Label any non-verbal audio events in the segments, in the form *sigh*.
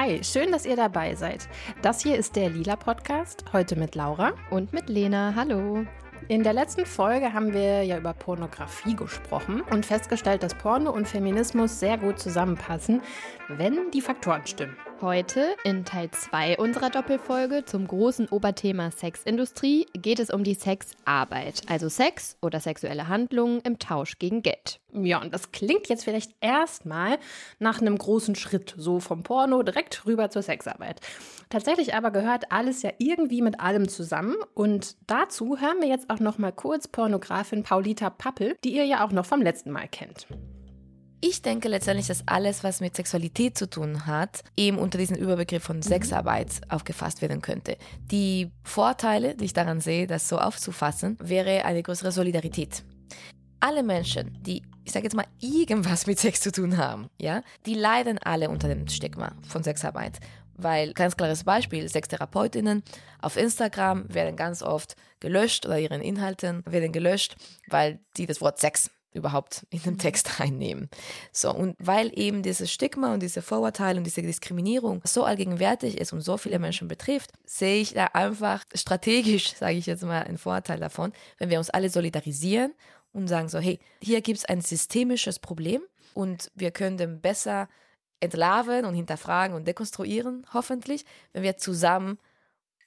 Hi, schön, dass ihr dabei seid. Das hier ist der Lila Podcast, heute mit Laura und mit Lena. Hallo. In der letzten Folge haben wir ja über Pornografie gesprochen und festgestellt, dass Porno und Feminismus sehr gut zusammenpassen, wenn die Faktoren stimmen. Heute in Teil 2 unserer Doppelfolge zum großen Oberthema Sexindustrie geht es um die Sexarbeit, also Sex oder sexuelle Handlungen im Tausch gegen Geld. Ja, und das klingt jetzt vielleicht erstmal nach einem großen Schritt, so vom Porno direkt rüber zur Sexarbeit. Tatsächlich aber gehört alles ja irgendwie mit allem zusammen und dazu hören wir jetzt auch noch mal kurz Pornografin Paulita Pappel, die ihr ja auch noch vom letzten Mal kennt. Ich denke letztendlich, dass alles, was mit Sexualität zu tun hat, eben unter diesen Überbegriff von Sexarbeit aufgefasst werden könnte. Die Vorteile, die ich daran sehe, das so aufzufassen, wäre eine größere Solidarität. Alle Menschen, die, ich sage jetzt mal, irgendwas mit Sex zu tun haben, ja, die leiden alle unter dem Stigma von Sexarbeit. Weil, ganz klares Beispiel, Sextherapeutinnen auf Instagram werden ganz oft gelöscht oder ihren Inhalten werden gelöscht, weil die das Wort Sex überhaupt in den Text *laughs* reinnehmen. So, und weil eben dieses Stigma und diese Vorurteile und diese Diskriminierung so allgegenwärtig ist und so viele Menschen betrifft, sehe ich da einfach strategisch, *laughs* sage ich jetzt mal, einen Vorteil davon, wenn wir uns alle solidarisieren und sagen so, hey, hier gibt es ein systemisches Problem und wir können dem besser entlarven und hinterfragen und dekonstruieren, hoffentlich, wenn wir zusammen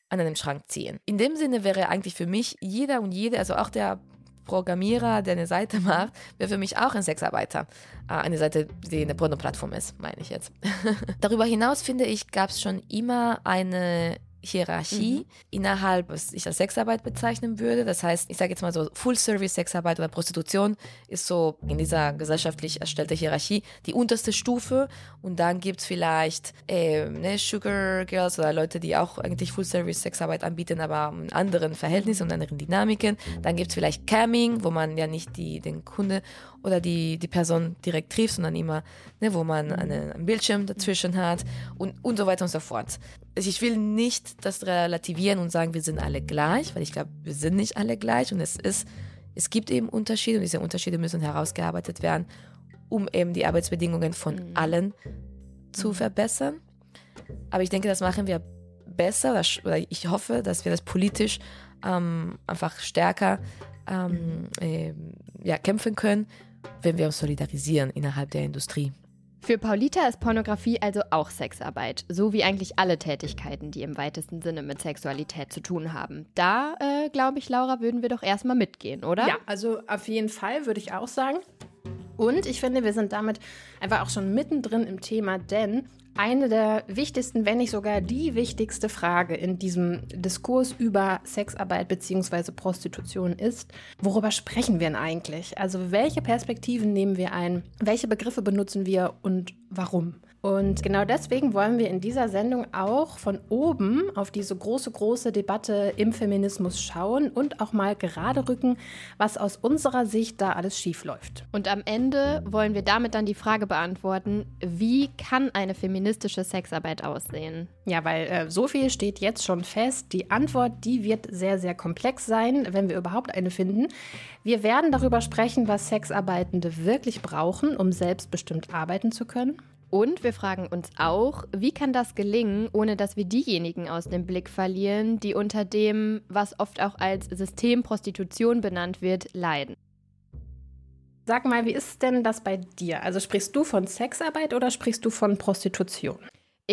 an einem Schrank ziehen. In dem Sinne wäre eigentlich für mich jeder und jede, also auch der Programmierer, der eine Seite macht, wäre für mich auch ein Sexarbeiter. Äh, eine Seite, die eine Porno-Plattform ist, meine ich jetzt. *laughs* Darüber hinaus finde ich, gab es schon immer eine Hierarchie mhm. innerhalb, was ich als Sexarbeit bezeichnen würde. Das heißt, ich sage jetzt mal so, Full-Service-Sexarbeit oder Prostitution ist so in dieser gesellschaftlich erstellten Hierarchie die unterste Stufe. Und dann gibt es vielleicht äh, ne, Sugar Girls oder Leute, die auch eigentlich Full-Service-Sexarbeit anbieten, aber in anderen Verhältnissen und anderen Dynamiken. Dann gibt es vielleicht Camming, wo man ja nicht die, den Kunde oder die, die Person direkt trifft, sondern immer, ne, wo man eine, einen Bildschirm dazwischen hat und, und so weiter und so fort. Also ich will nicht das relativieren und sagen, wir sind alle gleich, weil ich glaube, wir sind nicht alle gleich und es ist, es gibt eben Unterschiede und diese Unterschiede müssen herausgearbeitet werden, um eben die Arbeitsbedingungen von mhm. allen zu mhm. verbessern. Aber ich denke, das machen wir besser oder ich hoffe, dass wir das politisch ähm, einfach stärker ähm, äh, ja, kämpfen können, wenn wir uns solidarisieren innerhalb der Industrie. Für Paulita ist Pornografie also auch Sexarbeit, so wie eigentlich alle Tätigkeiten, die im weitesten Sinne mit Sexualität zu tun haben. Da, äh, glaube ich, Laura, würden wir doch erstmal mitgehen, oder? Ja, also auf jeden Fall würde ich auch sagen. Und ich finde, wir sind damit einfach auch schon mittendrin im Thema, denn eine der wichtigsten, wenn nicht sogar die wichtigste Frage in diesem Diskurs über Sexarbeit bzw. Prostitution ist, worüber sprechen wir denn eigentlich? Also welche Perspektiven nehmen wir ein? Welche Begriffe benutzen wir und warum? Und genau deswegen wollen wir in dieser Sendung auch von oben auf diese große, große Debatte im Feminismus schauen und auch mal gerade rücken, was aus unserer Sicht da alles schiefläuft. Und am Ende wollen wir damit dann die Frage beantworten, wie kann eine feministische Sexarbeit aussehen? Ja, weil äh, so viel steht jetzt schon fest. Die Antwort, die wird sehr, sehr komplex sein, wenn wir überhaupt eine finden. Wir werden darüber sprechen, was Sexarbeitende wirklich brauchen, um selbstbestimmt arbeiten zu können. Und wir fragen uns auch, wie kann das gelingen, ohne dass wir diejenigen aus dem Blick verlieren, die unter dem, was oft auch als Systemprostitution benannt wird, leiden. Sag mal, wie ist denn das bei dir? Also sprichst du von Sexarbeit oder sprichst du von Prostitution?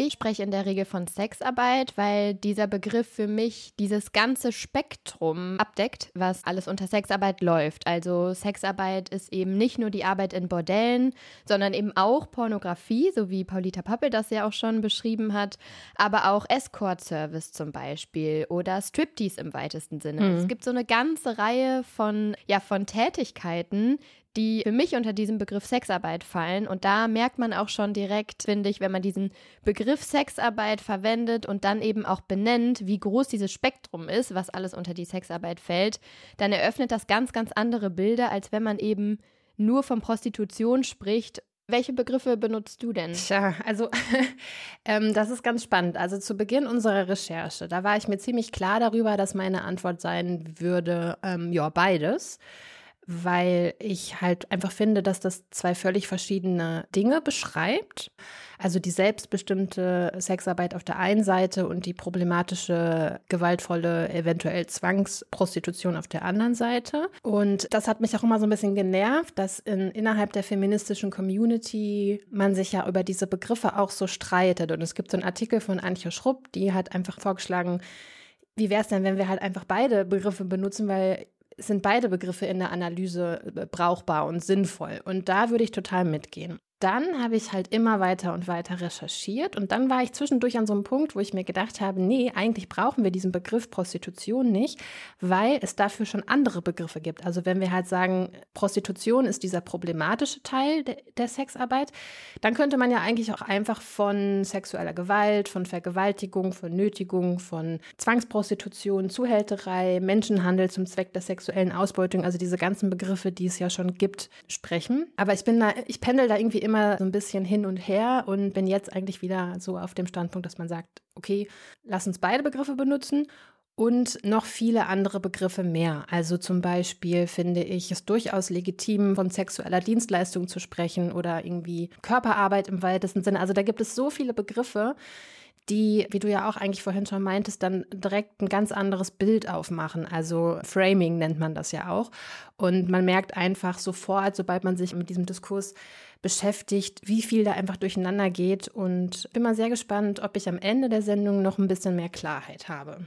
Ich spreche in der Regel von Sexarbeit, weil dieser Begriff für mich dieses ganze Spektrum abdeckt, was alles unter Sexarbeit läuft. Also Sexarbeit ist eben nicht nur die Arbeit in Bordellen, sondern eben auch Pornografie, so wie Paulita Pappel das ja auch schon beschrieben hat, aber auch Escort-Service zum Beispiel oder Striptease im weitesten Sinne. Mhm. Es gibt so eine ganze Reihe von, ja, von Tätigkeiten, die für mich unter diesem Begriff Sexarbeit fallen. Und da merkt man auch schon direkt, finde ich, wenn man diesen Begriff Sexarbeit verwendet und dann eben auch benennt, wie groß dieses Spektrum ist, was alles unter die Sexarbeit fällt, dann eröffnet das ganz, ganz andere Bilder, als wenn man eben nur von Prostitution spricht welche Begriffe benutzt du denn? Tja, also *laughs* ähm, das ist ganz spannend. Also zu Beginn unserer Recherche, da war ich mir ziemlich klar darüber, dass meine Antwort sein würde, ähm, ja, beides weil ich halt einfach finde, dass das zwei völlig verschiedene Dinge beschreibt. Also die selbstbestimmte Sexarbeit auf der einen Seite und die problematische, gewaltvolle, eventuell Zwangsprostitution auf der anderen Seite. Und das hat mich auch immer so ein bisschen genervt, dass in, innerhalb der feministischen Community man sich ja über diese Begriffe auch so streitet. Und es gibt so einen Artikel von Antje Schrupp, die hat einfach vorgeschlagen, wie wäre es denn, wenn wir halt einfach beide Begriffe benutzen, weil sind beide Begriffe in der Analyse äh, brauchbar und sinnvoll. Und da würde ich total mitgehen dann habe ich halt immer weiter und weiter recherchiert und dann war ich zwischendurch an so einem Punkt, wo ich mir gedacht habe, nee, eigentlich brauchen wir diesen Begriff Prostitution nicht, weil es dafür schon andere Begriffe gibt. Also wenn wir halt sagen, Prostitution ist dieser problematische Teil de der Sexarbeit, dann könnte man ja eigentlich auch einfach von sexueller Gewalt, von Vergewaltigung, von Nötigung, von Zwangsprostitution, Zuhälterei, Menschenhandel zum Zweck der sexuellen Ausbeutung, also diese ganzen Begriffe, die es ja schon gibt, sprechen. Aber ich bin da, ich pendel da irgendwie immer so ein bisschen hin und her und bin jetzt eigentlich wieder so auf dem Standpunkt, dass man sagt, okay, lass uns beide Begriffe benutzen und noch viele andere Begriffe mehr. Also zum Beispiel finde ich es durchaus legitim, von sexueller Dienstleistung zu sprechen oder irgendwie Körperarbeit im weitesten Sinne. Also da gibt es so viele Begriffe, die, wie du ja auch eigentlich vorhin schon meintest, dann direkt ein ganz anderes Bild aufmachen. Also Framing nennt man das ja auch. Und man merkt einfach sofort, sobald man sich mit diesem Diskurs beschäftigt, wie viel da einfach durcheinander geht. Und bin mal sehr gespannt, ob ich am Ende der Sendung noch ein bisschen mehr Klarheit habe.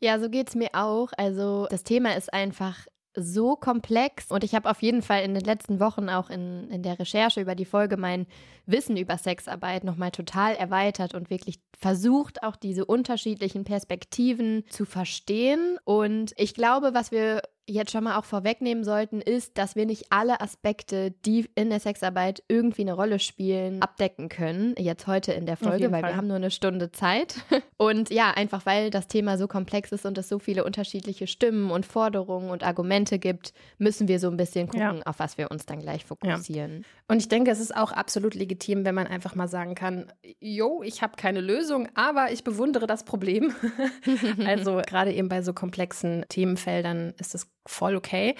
Ja, so geht es mir auch. Also das Thema ist einfach so komplex und ich habe auf jeden Fall in den letzten Wochen auch in, in der Recherche über die Folge mein Wissen über Sexarbeit nochmal total erweitert und wirklich versucht, auch diese unterschiedlichen Perspektiven zu verstehen. Und ich glaube, was wir jetzt schon mal auch vorwegnehmen sollten, ist, dass wir nicht alle Aspekte, die in der Sexarbeit irgendwie eine Rolle spielen, abdecken können. Jetzt heute in der Folge, weil Fall. wir haben nur eine Stunde Zeit. *laughs* Und ja, einfach weil das Thema so komplex ist und es so viele unterschiedliche Stimmen und Forderungen und Argumente gibt, müssen wir so ein bisschen gucken, ja. auf was wir uns dann gleich fokussieren. Ja. Und ich denke, es ist auch absolut legitim, wenn man einfach mal sagen kann, jo, ich habe keine Lösung, aber ich bewundere das Problem. *laughs* also *laughs* gerade eben bei so komplexen Themenfeldern ist es voll okay.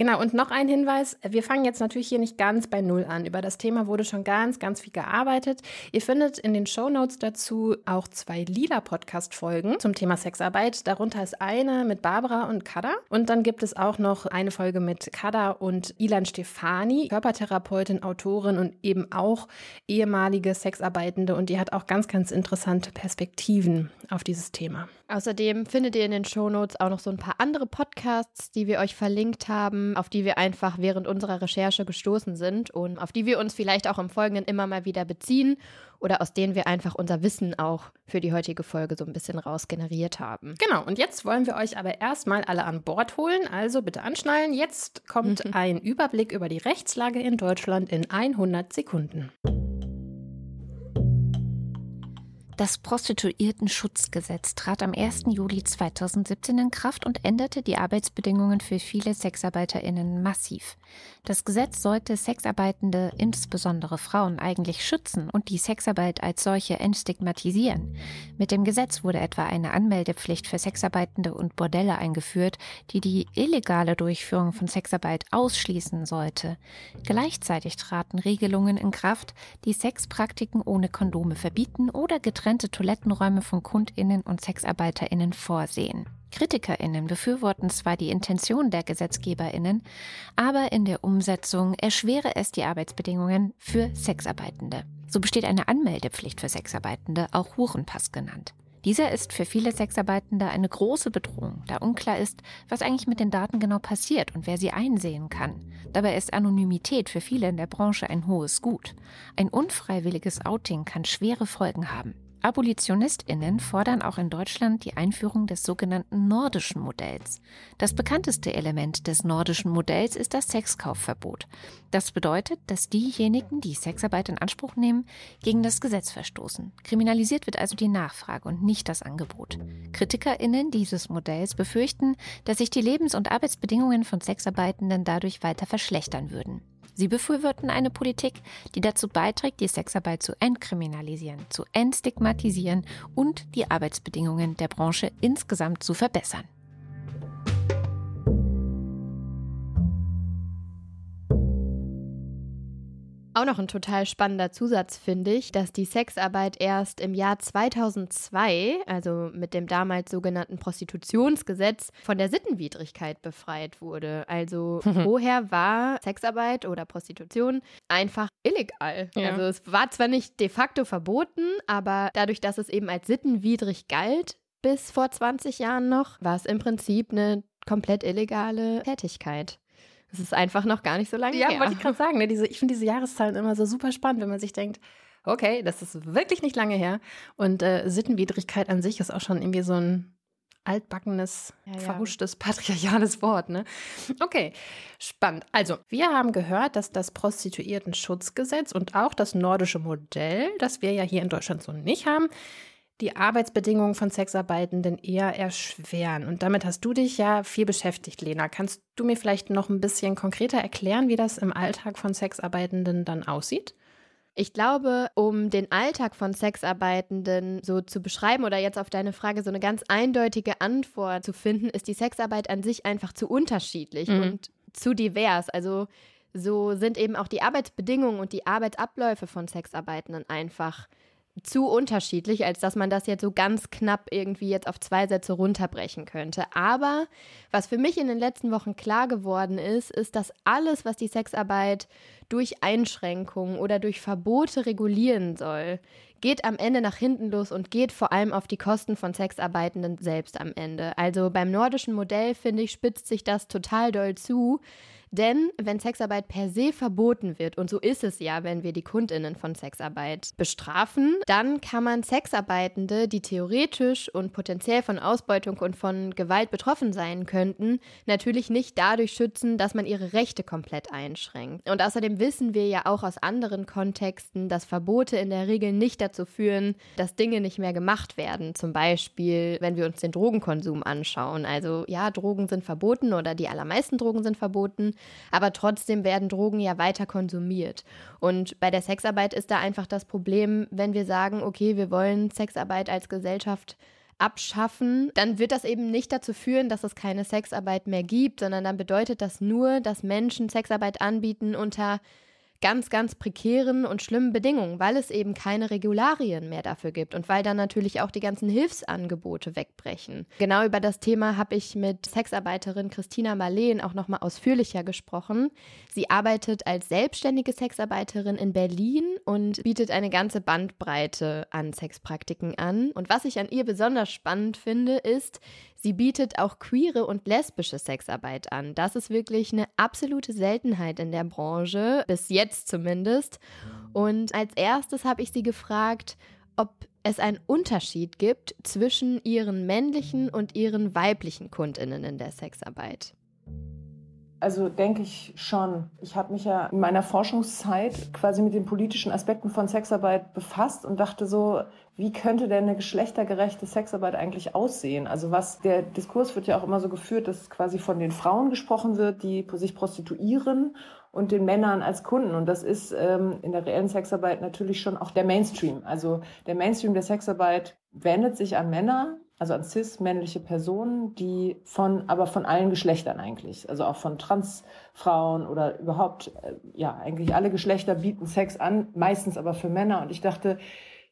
Genau, und noch ein Hinweis. Wir fangen jetzt natürlich hier nicht ganz bei Null an. Über das Thema wurde schon ganz, ganz viel gearbeitet. Ihr findet in den Show Notes dazu auch zwei lila Podcast-Folgen zum Thema Sexarbeit. Darunter ist eine mit Barbara und Kada. Und dann gibt es auch noch eine Folge mit Kada und Ilan Stefani, Körpertherapeutin, Autorin und eben auch ehemalige Sexarbeitende. Und die hat auch ganz, ganz interessante Perspektiven auf dieses Thema. Außerdem findet ihr in den Show Notes auch noch so ein paar andere Podcasts, die wir euch verlinkt haben, auf die wir einfach während unserer Recherche gestoßen sind und auf die wir uns vielleicht auch im Folgenden immer mal wieder beziehen oder aus denen wir einfach unser Wissen auch für die heutige Folge so ein bisschen rausgeneriert haben. Genau, und jetzt wollen wir euch aber erstmal alle an Bord holen, also bitte anschnallen. Jetzt kommt mhm. *laughs* ein Überblick über die Rechtslage in Deutschland in 100 Sekunden. Das Prostituiertenschutzgesetz trat am 1. Juli 2017 in Kraft und änderte die Arbeitsbedingungen für viele Sexarbeiterinnen massiv. Das Gesetz sollte Sexarbeitende, insbesondere Frauen, eigentlich schützen und die Sexarbeit als solche entstigmatisieren. Mit dem Gesetz wurde etwa eine Anmeldepflicht für Sexarbeitende und Bordelle eingeführt, die die illegale Durchführung von Sexarbeit ausschließen sollte. Gleichzeitig traten Regelungen in Kraft, die Sexpraktiken ohne Kondome verbieten oder getrennt getrennte Toilettenräume von KundInnen und SexarbeiterInnen vorsehen. KritikerInnen befürworten zwar die Intention der GesetzgeberInnen, aber in der Umsetzung erschwere es die Arbeitsbedingungen für Sexarbeitende. So besteht eine Anmeldepflicht für Sexarbeitende, auch Hurenpass genannt. Dieser ist für viele Sexarbeitende eine große Bedrohung, da unklar ist, was eigentlich mit den Daten genau passiert und wer sie einsehen kann. Dabei ist Anonymität für viele in der Branche ein hohes Gut. Ein unfreiwilliges Outing kann schwere Folgen haben. AbolitionistInnen fordern auch in Deutschland die Einführung des sogenannten nordischen Modells. Das bekannteste Element des nordischen Modells ist das Sexkaufverbot. Das bedeutet, dass diejenigen, die Sexarbeit in Anspruch nehmen, gegen das Gesetz verstoßen. Kriminalisiert wird also die Nachfrage und nicht das Angebot. KritikerInnen dieses Modells befürchten, dass sich die Lebens- und Arbeitsbedingungen von Sexarbeitenden dadurch weiter verschlechtern würden. Sie befürworten eine Politik, die dazu beiträgt, die Sexarbeit zu entkriminalisieren, zu entstigmatisieren und die Arbeitsbedingungen der Branche insgesamt zu verbessern. Auch noch ein total spannender Zusatz finde ich, dass die Sexarbeit erst im Jahr 2002, also mit dem damals sogenannten Prostitutionsgesetz, von der Sittenwidrigkeit befreit wurde. Also *laughs* vorher war Sexarbeit oder Prostitution einfach illegal. Ja. Also es war zwar nicht de facto verboten, aber dadurch, dass es eben als sittenwidrig galt, bis vor 20 Jahren noch, war es im Prinzip eine komplett illegale Tätigkeit. Das ist einfach noch gar nicht so lange ja, her. Ja, wollte ich gerade sagen. Ne? Diese, ich finde diese Jahreszahlen immer so super spannend, wenn man sich denkt, okay, das ist wirklich nicht lange her. Und äh, Sittenwidrigkeit an sich ist auch schon irgendwie so ein altbackenes, ja, ja. verhuschtes, patriarchales Wort. Ne? Okay, spannend. Also, wir haben gehört, dass das Prostituierten-Schutzgesetz und auch das nordische Modell, das wir ja hier in Deutschland so nicht haben, die Arbeitsbedingungen von Sexarbeitenden eher erschweren. Und damit hast du dich ja viel beschäftigt, Lena. Kannst du mir vielleicht noch ein bisschen konkreter erklären, wie das im Alltag von Sexarbeitenden dann aussieht? Ich glaube, um den Alltag von Sexarbeitenden so zu beschreiben oder jetzt auf deine Frage so eine ganz eindeutige Antwort zu finden, ist die Sexarbeit an sich einfach zu unterschiedlich mhm. und zu divers. Also so sind eben auch die Arbeitsbedingungen und die Arbeitsabläufe von Sexarbeitenden einfach zu unterschiedlich, als dass man das jetzt so ganz knapp irgendwie jetzt auf zwei Sätze runterbrechen könnte. Aber was für mich in den letzten Wochen klar geworden ist, ist, dass alles, was die Sexarbeit durch Einschränkungen oder durch Verbote regulieren soll, geht am Ende nach hinten los und geht vor allem auf die Kosten von Sexarbeitenden selbst am Ende. Also beim nordischen Modell, finde ich, spitzt sich das total doll zu, denn wenn Sexarbeit per se verboten wird, und so ist es ja, wenn wir die Kundinnen von Sexarbeit bestrafen, dann kann man Sexarbeitende, die theoretisch und potenziell von Ausbeutung und von Gewalt betroffen sein könnten, natürlich nicht dadurch schützen, dass man ihre Rechte komplett einschränkt. Und außerdem wissen wir ja auch aus anderen Kontexten, dass Verbote in der Regel nicht dazu führen, dass Dinge nicht mehr gemacht werden. Zum Beispiel, wenn wir uns den Drogenkonsum anschauen. Also ja, Drogen sind verboten oder die allermeisten Drogen sind verboten, aber trotzdem werden Drogen ja weiter konsumiert. Und bei der Sexarbeit ist da einfach das Problem, wenn wir sagen, okay, wir wollen Sexarbeit als Gesellschaft abschaffen, dann wird das eben nicht dazu führen, dass es keine Sexarbeit mehr gibt, sondern dann bedeutet das nur, dass Menschen Sexarbeit anbieten unter ganz, ganz prekären und schlimmen Bedingungen, weil es eben keine Regularien mehr dafür gibt und weil dann natürlich auch die ganzen Hilfsangebote wegbrechen. Genau über das Thema habe ich mit Sexarbeiterin Christina Marleen auch nochmal ausführlicher gesprochen. Sie arbeitet als selbstständige Sexarbeiterin in Berlin und bietet eine ganze Bandbreite an Sexpraktiken an. Und was ich an ihr besonders spannend finde, ist, Sie bietet auch queere und lesbische Sexarbeit an. Das ist wirklich eine absolute Seltenheit in der Branche, bis jetzt zumindest. Und als erstes habe ich sie gefragt, ob es einen Unterschied gibt zwischen ihren männlichen und ihren weiblichen Kundinnen in der Sexarbeit. Also denke ich schon. Ich habe mich ja in meiner Forschungszeit quasi mit den politischen Aspekten von Sexarbeit befasst und dachte so, wie könnte denn eine geschlechtergerechte Sexarbeit eigentlich aussehen? Also was der Diskurs wird ja auch immer so geführt, dass quasi von den Frauen gesprochen wird, die sich prostituieren und den Männern als Kunden. Und das ist ähm, in der reellen Sexarbeit natürlich schon auch der Mainstream. Also der Mainstream der Sexarbeit wendet sich an Männer, also an cis-männliche Personen, die von, aber von allen Geschlechtern eigentlich, also auch von Transfrauen oder überhaupt, äh, ja, eigentlich alle Geschlechter bieten Sex an, meistens aber für Männer. Und ich dachte,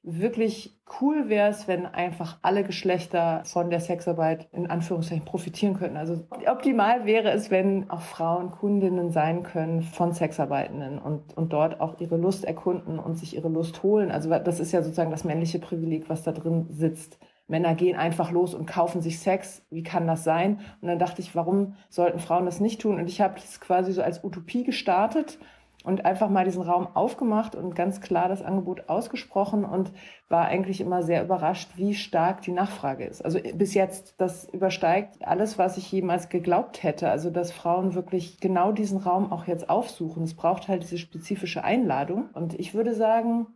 wirklich cool wäre es, wenn einfach alle Geschlechter von der Sexarbeit in Anführungszeichen profitieren könnten. Also optimal wäre es, wenn auch Frauen Kundinnen sein können von Sexarbeitenden und, und dort auch ihre Lust erkunden und sich ihre Lust holen. Also das ist ja sozusagen das männliche Privileg, was da drin sitzt Männer gehen einfach los und kaufen sich Sex. Wie kann das sein? Und dann dachte ich, warum sollten Frauen das nicht tun? Und ich habe das quasi so als Utopie gestartet und einfach mal diesen Raum aufgemacht und ganz klar das Angebot ausgesprochen und war eigentlich immer sehr überrascht, wie stark die Nachfrage ist. Also bis jetzt, das übersteigt alles, was ich jemals geglaubt hätte. Also dass Frauen wirklich genau diesen Raum auch jetzt aufsuchen. Es braucht halt diese spezifische Einladung. Und ich würde sagen,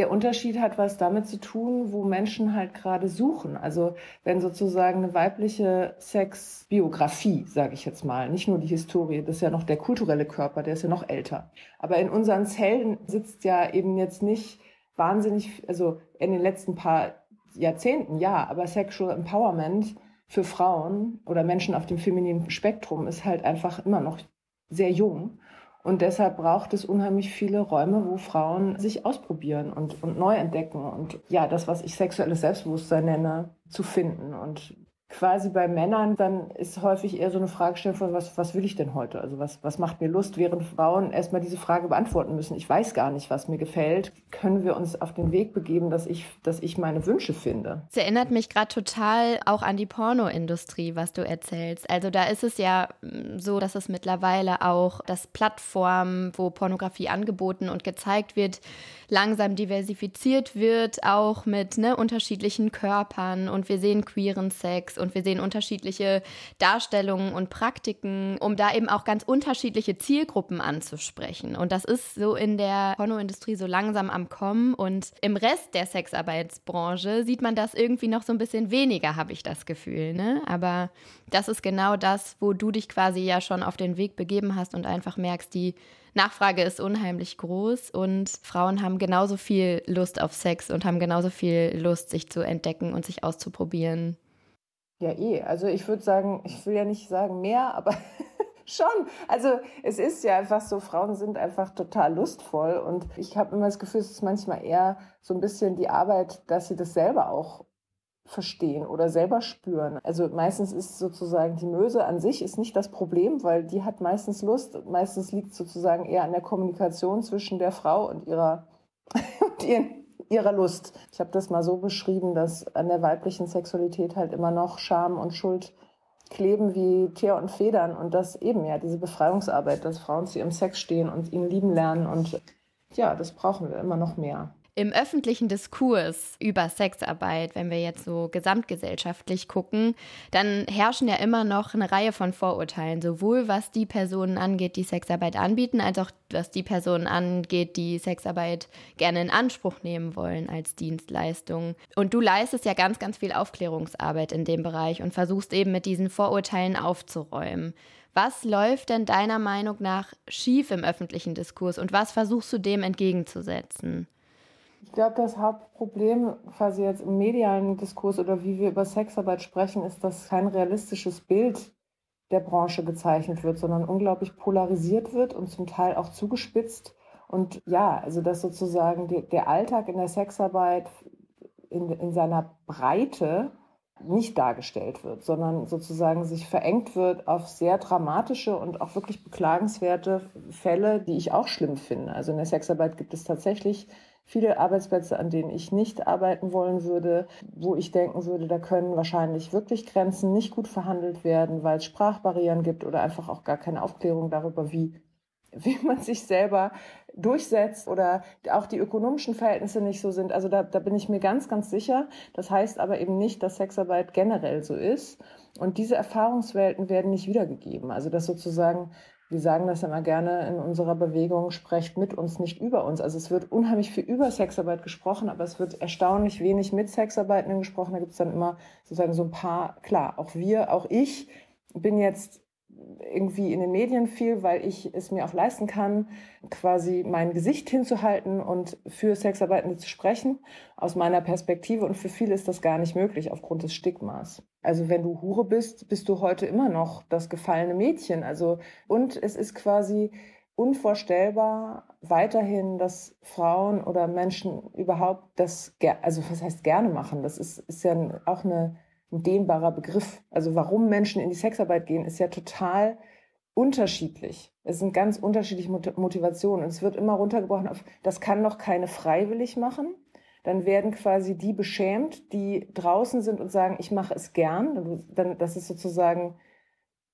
der Unterschied hat was damit zu tun, wo Menschen halt gerade suchen. Also wenn sozusagen eine weibliche Sexbiografie, sage ich jetzt mal, nicht nur die Historie, das ist ja noch der kulturelle Körper, der ist ja noch älter. Aber in unseren Zellen sitzt ja eben jetzt nicht wahnsinnig, also in den letzten paar Jahrzehnten, ja, aber Sexual Empowerment für Frauen oder Menschen auf dem femininen Spektrum ist halt einfach immer noch sehr jung. Und deshalb braucht es unheimlich viele Räume, wo Frauen sich ausprobieren und, und neu entdecken und ja, das, was ich sexuelles Selbstbewusstsein nenne, zu finden. Und quasi bei Männern, dann ist häufig eher so eine Fragestellung von, was, was will ich denn heute? Also was, was macht mir Lust? Während Frauen erstmal diese Frage beantworten müssen, ich weiß gar nicht, was mir gefällt, können wir uns auf den Weg begeben, dass ich, dass ich meine Wünsche finde. Es erinnert mich gerade total auch an die Pornoindustrie, was du erzählst. Also da ist es ja mm, so, dass es mittlerweile auch das Plattform, wo Pornografie angeboten und gezeigt wird, langsam diversifiziert wird, auch mit ne, unterschiedlichen Körpern und wir sehen queeren Sex und wir sehen unterschiedliche Darstellungen und Praktiken, um da eben auch ganz unterschiedliche Zielgruppen anzusprechen. Und das ist so in der Pornoindustrie so langsam am Kommen und im Rest der Sexarbeitsbranche sieht man das irgendwie noch so ein bisschen weniger, habe ich das Gefühl. Ne? Aber das ist genau das, wo du dich quasi ja schon auf den Weg begeben hast und einfach merkst, die Nachfrage ist unheimlich groß und Frauen haben genauso viel Lust auf Sex und haben genauso viel Lust, sich zu entdecken und sich auszuprobieren. Ja, eh. Also ich würde sagen, ich will ja nicht sagen mehr, aber *laughs* schon. Also es ist ja einfach so, Frauen sind einfach total lustvoll und ich habe immer das Gefühl, es ist manchmal eher so ein bisschen die Arbeit, dass sie das selber auch verstehen oder selber spüren. Also meistens ist sozusagen die Möse an sich ist nicht das Problem, weil die hat meistens Lust. Meistens liegt sozusagen eher an der Kommunikation zwischen der Frau und ihrer, *laughs* und ihren, ihrer Lust. Ich habe das mal so beschrieben, dass an der weiblichen Sexualität halt immer noch Scham und Schuld kleben wie Teer und Federn und das eben ja diese Befreiungsarbeit, dass Frauen zu ihrem Sex stehen und ihn lieben lernen und ja, das brauchen wir immer noch mehr. Im öffentlichen Diskurs über Sexarbeit, wenn wir jetzt so gesamtgesellschaftlich gucken, dann herrschen ja immer noch eine Reihe von Vorurteilen, sowohl was die Personen angeht, die Sexarbeit anbieten, als auch was die Personen angeht, die Sexarbeit gerne in Anspruch nehmen wollen als Dienstleistung. Und du leistest ja ganz, ganz viel Aufklärungsarbeit in dem Bereich und versuchst eben mit diesen Vorurteilen aufzuräumen. Was läuft denn deiner Meinung nach schief im öffentlichen Diskurs und was versuchst du dem entgegenzusetzen? Ich glaube, das Hauptproblem quasi jetzt im medialen Diskurs oder wie wir über Sexarbeit sprechen, ist, dass kein realistisches Bild der Branche gezeichnet wird, sondern unglaublich polarisiert wird und zum Teil auch zugespitzt. Und ja, also dass sozusagen die, der Alltag in der Sexarbeit in, in seiner Breite nicht dargestellt wird, sondern sozusagen sich verengt wird auf sehr dramatische und auch wirklich beklagenswerte Fälle, die ich auch schlimm finde. Also in der Sexarbeit gibt es tatsächlich viele Arbeitsplätze, an denen ich nicht arbeiten wollen würde, wo ich denken würde, da können wahrscheinlich wirklich Grenzen nicht gut verhandelt werden, weil es Sprachbarrieren gibt oder einfach auch gar keine Aufklärung darüber, wie, *laughs* wie man sich selber durchsetzt oder auch die ökonomischen Verhältnisse nicht so sind. Also da, da bin ich mir ganz, ganz sicher. Das heißt aber eben nicht, dass Sexarbeit generell so ist. Und diese Erfahrungswelten werden nicht wiedergegeben. Also dass sozusagen wir sagen das immer gerne in unserer Bewegung, sprecht mit uns, nicht über uns. Also es wird unheimlich viel über Sexarbeit gesprochen, aber es wird erstaunlich wenig mit Sexarbeitenden gesprochen. Da gibt es dann immer sozusagen so ein paar, klar, auch wir, auch ich bin jetzt irgendwie in den Medien viel, weil ich es mir auch leisten kann, quasi mein Gesicht hinzuhalten und für Sexarbeitende zu sprechen, aus meiner Perspektive. Und für viele ist das gar nicht möglich aufgrund des Stigmas. Also wenn du Hure bist, bist du heute immer noch das gefallene Mädchen. Also, und es ist quasi unvorstellbar weiterhin, dass Frauen oder Menschen überhaupt das, also was heißt gerne machen? Das ist, ist ja auch eine ein dehnbarer Begriff. Also warum Menschen in die Sexarbeit gehen, ist ja total unterschiedlich. Es sind ganz unterschiedliche Motivationen. Und es wird immer runtergebrochen auf, das kann doch keine freiwillig machen. Dann werden quasi die beschämt, die draußen sind und sagen, ich mache es gern. Dann, das ist sozusagen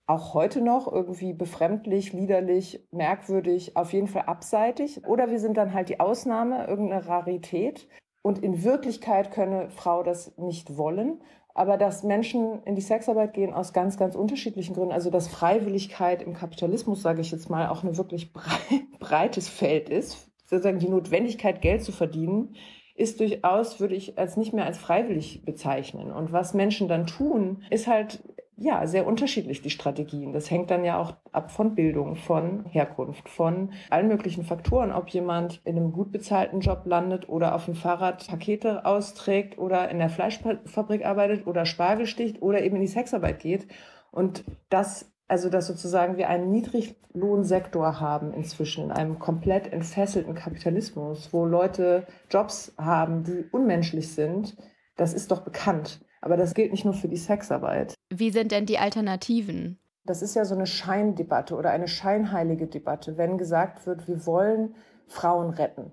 auch heute noch irgendwie befremdlich, liederlich, merkwürdig, auf jeden Fall abseitig. Oder wir sind dann halt die Ausnahme, irgendeine Rarität. Und in Wirklichkeit könne Frau das nicht wollen aber dass Menschen in die Sexarbeit gehen aus ganz, ganz unterschiedlichen Gründen. Also dass Freiwilligkeit im Kapitalismus, sage ich jetzt mal, auch ein wirklich *laughs* breites Feld ist. Sozusagen die Notwendigkeit, Geld zu verdienen, ist durchaus, würde ich als nicht mehr als freiwillig bezeichnen. Und was Menschen dann tun, ist halt ja, sehr unterschiedlich, die Strategien. Das hängt dann ja auch ab von Bildung, von Herkunft, von allen möglichen Faktoren, ob jemand in einem gut bezahlten Job landet oder auf dem Fahrrad Pakete austrägt oder in der Fleischfabrik arbeitet oder Spargel sticht oder eben in die Sexarbeit geht. Und das Also, dass sozusagen wir einen Niedriglohnsektor haben inzwischen in einem komplett entfesselten Kapitalismus, wo Leute Jobs haben, die unmenschlich sind, das ist doch bekannt. Aber das gilt nicht nur für die Sexarbeit. Wie sind denn die Alternativen? Das ist ja so eine Scheindebatte oder eine scheinheilige Debatte, wenn gesagt wird, wir wollen Frauen retten.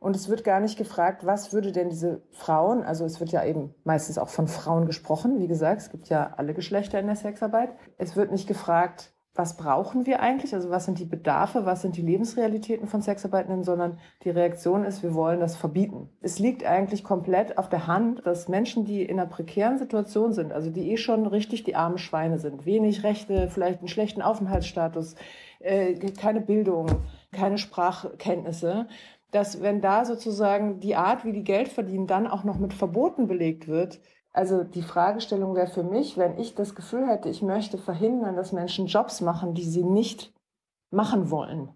Und es wird gar nicht gefragt, was würde denn diese Frauen, also es wird ja eben meistens auch von Frauen gesprochen, wie gesagt, es gibt ja alle Geschlechter in der Sexarbeit. Es wird nicht gefragt, was brauchen wir eigentlich, also was sind die Bedarfe, was sind die Lebensrealitäten von Sexarbeitenden, sondern die Reaktion ist, wir wollen das verbieten. Es liegt eigentlich komplett auf der Hand, dass Menschen, die in einer prekären Situation sind, also die eh schon richtig die armen Schweine sind, wenig Rechte, vielleicht einen schlechten Aufenthaltsstatus, äh, keine Bildung, keine Sprachkenntnisse, dass wenn da sozusagen die Art, wie die Geld verdienen, dann auch noch mit Verboten belegt wird, also die Fragestellung wäre für mich, wenn ich das Gefühl hätte, ich möchte verhindern, dass Menschen Jobs machen, die sie nicht machen wollen.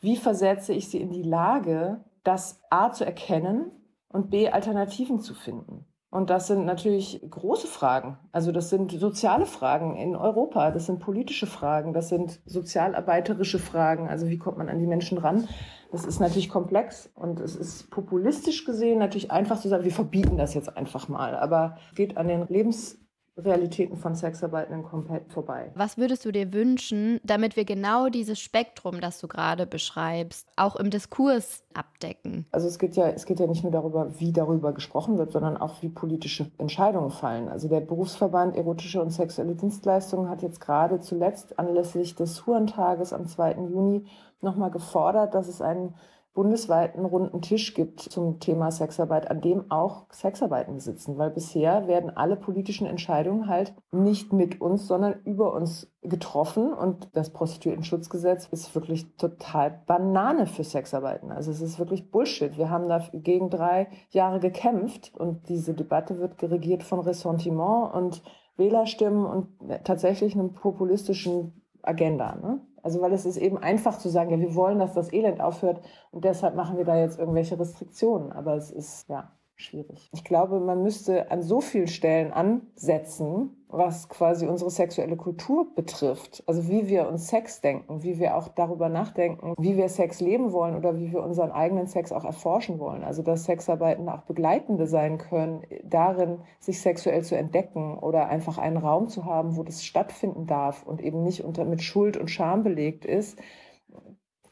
Wie versetze ich sie in die Lage, das A zu erkennen und B Alternativen zu finden? Und das sind natürlich große Fragen. Also das sind soziale Fragen in Europa, das sind politische Fragen, das sind sozialarbeiterische Fragen. Also wie kommt man an die Menschen ran? Das ist natürlich komplex und es ist populistisch gesehen natürlich einfach zu sagen, wir verbieten das jetzt einfach mal. Aber es geht an den Lebens Realitäten von Sexarbeitenden komplett vorbei. Was würdest du dir wünschen, damit wir genau dieses Spektrum, das du gerade beschreibst, auch im Diskurs abdecken? Also es geht ja, es geht ja nicht nur darüber, wie darüber gesprochen wird, sondern auch wie politische Entscheidungen fallen. Also der Berufsverband Erotische und Sexuelle Dienstleistungen hat jetzt gerade zuletzt anlässlich des Hurentages am 2. Juni nochmal gefordert, dass es einen bundesweiten runden Tisch gibt zum Thema Sexarbeit, an dem auch Sexarbeitende sitzen, weil bisher werden alle politischen Entscheidungen halt nicht mit uns, sondern über uns getroffen und das Prostituiertenschutzgesetz ist wirklich total Banane für Sexarbeiten. Also es ist wirklich Bullshit. Wir haben da gegen drei Jahre gekämpft und diese Debatte wird geregiert von Ressentiment und Wählerstimmen und tatsächlich einem populistischen Agenda. Ne? Also weil es ist eben einfach zu sagen, ja, wir wollen, dass das Elend aufhört und deshalb machen wir da jetzt irgendwelche Restriktionen. Aber es ist ja schwierig. Ich glaube, man müsste an so vielen Stellen ansetzen, was quasi unsere sexuelle Kultur betrifft. Also wie wir uns Sex denken, wie wir auch darüber nachdenken, wie wir Sex leben wollen oder wie wir unseren eigenen Sex auch erforschen wollen. Also dass Sexarbeiten auch begleitende sein können, darin sich sexuell zu entdecken oder einfach einen Raum zu haben, wo das stattfinden darf und eben nicht unter, mit Schuld und Scham belegt ist,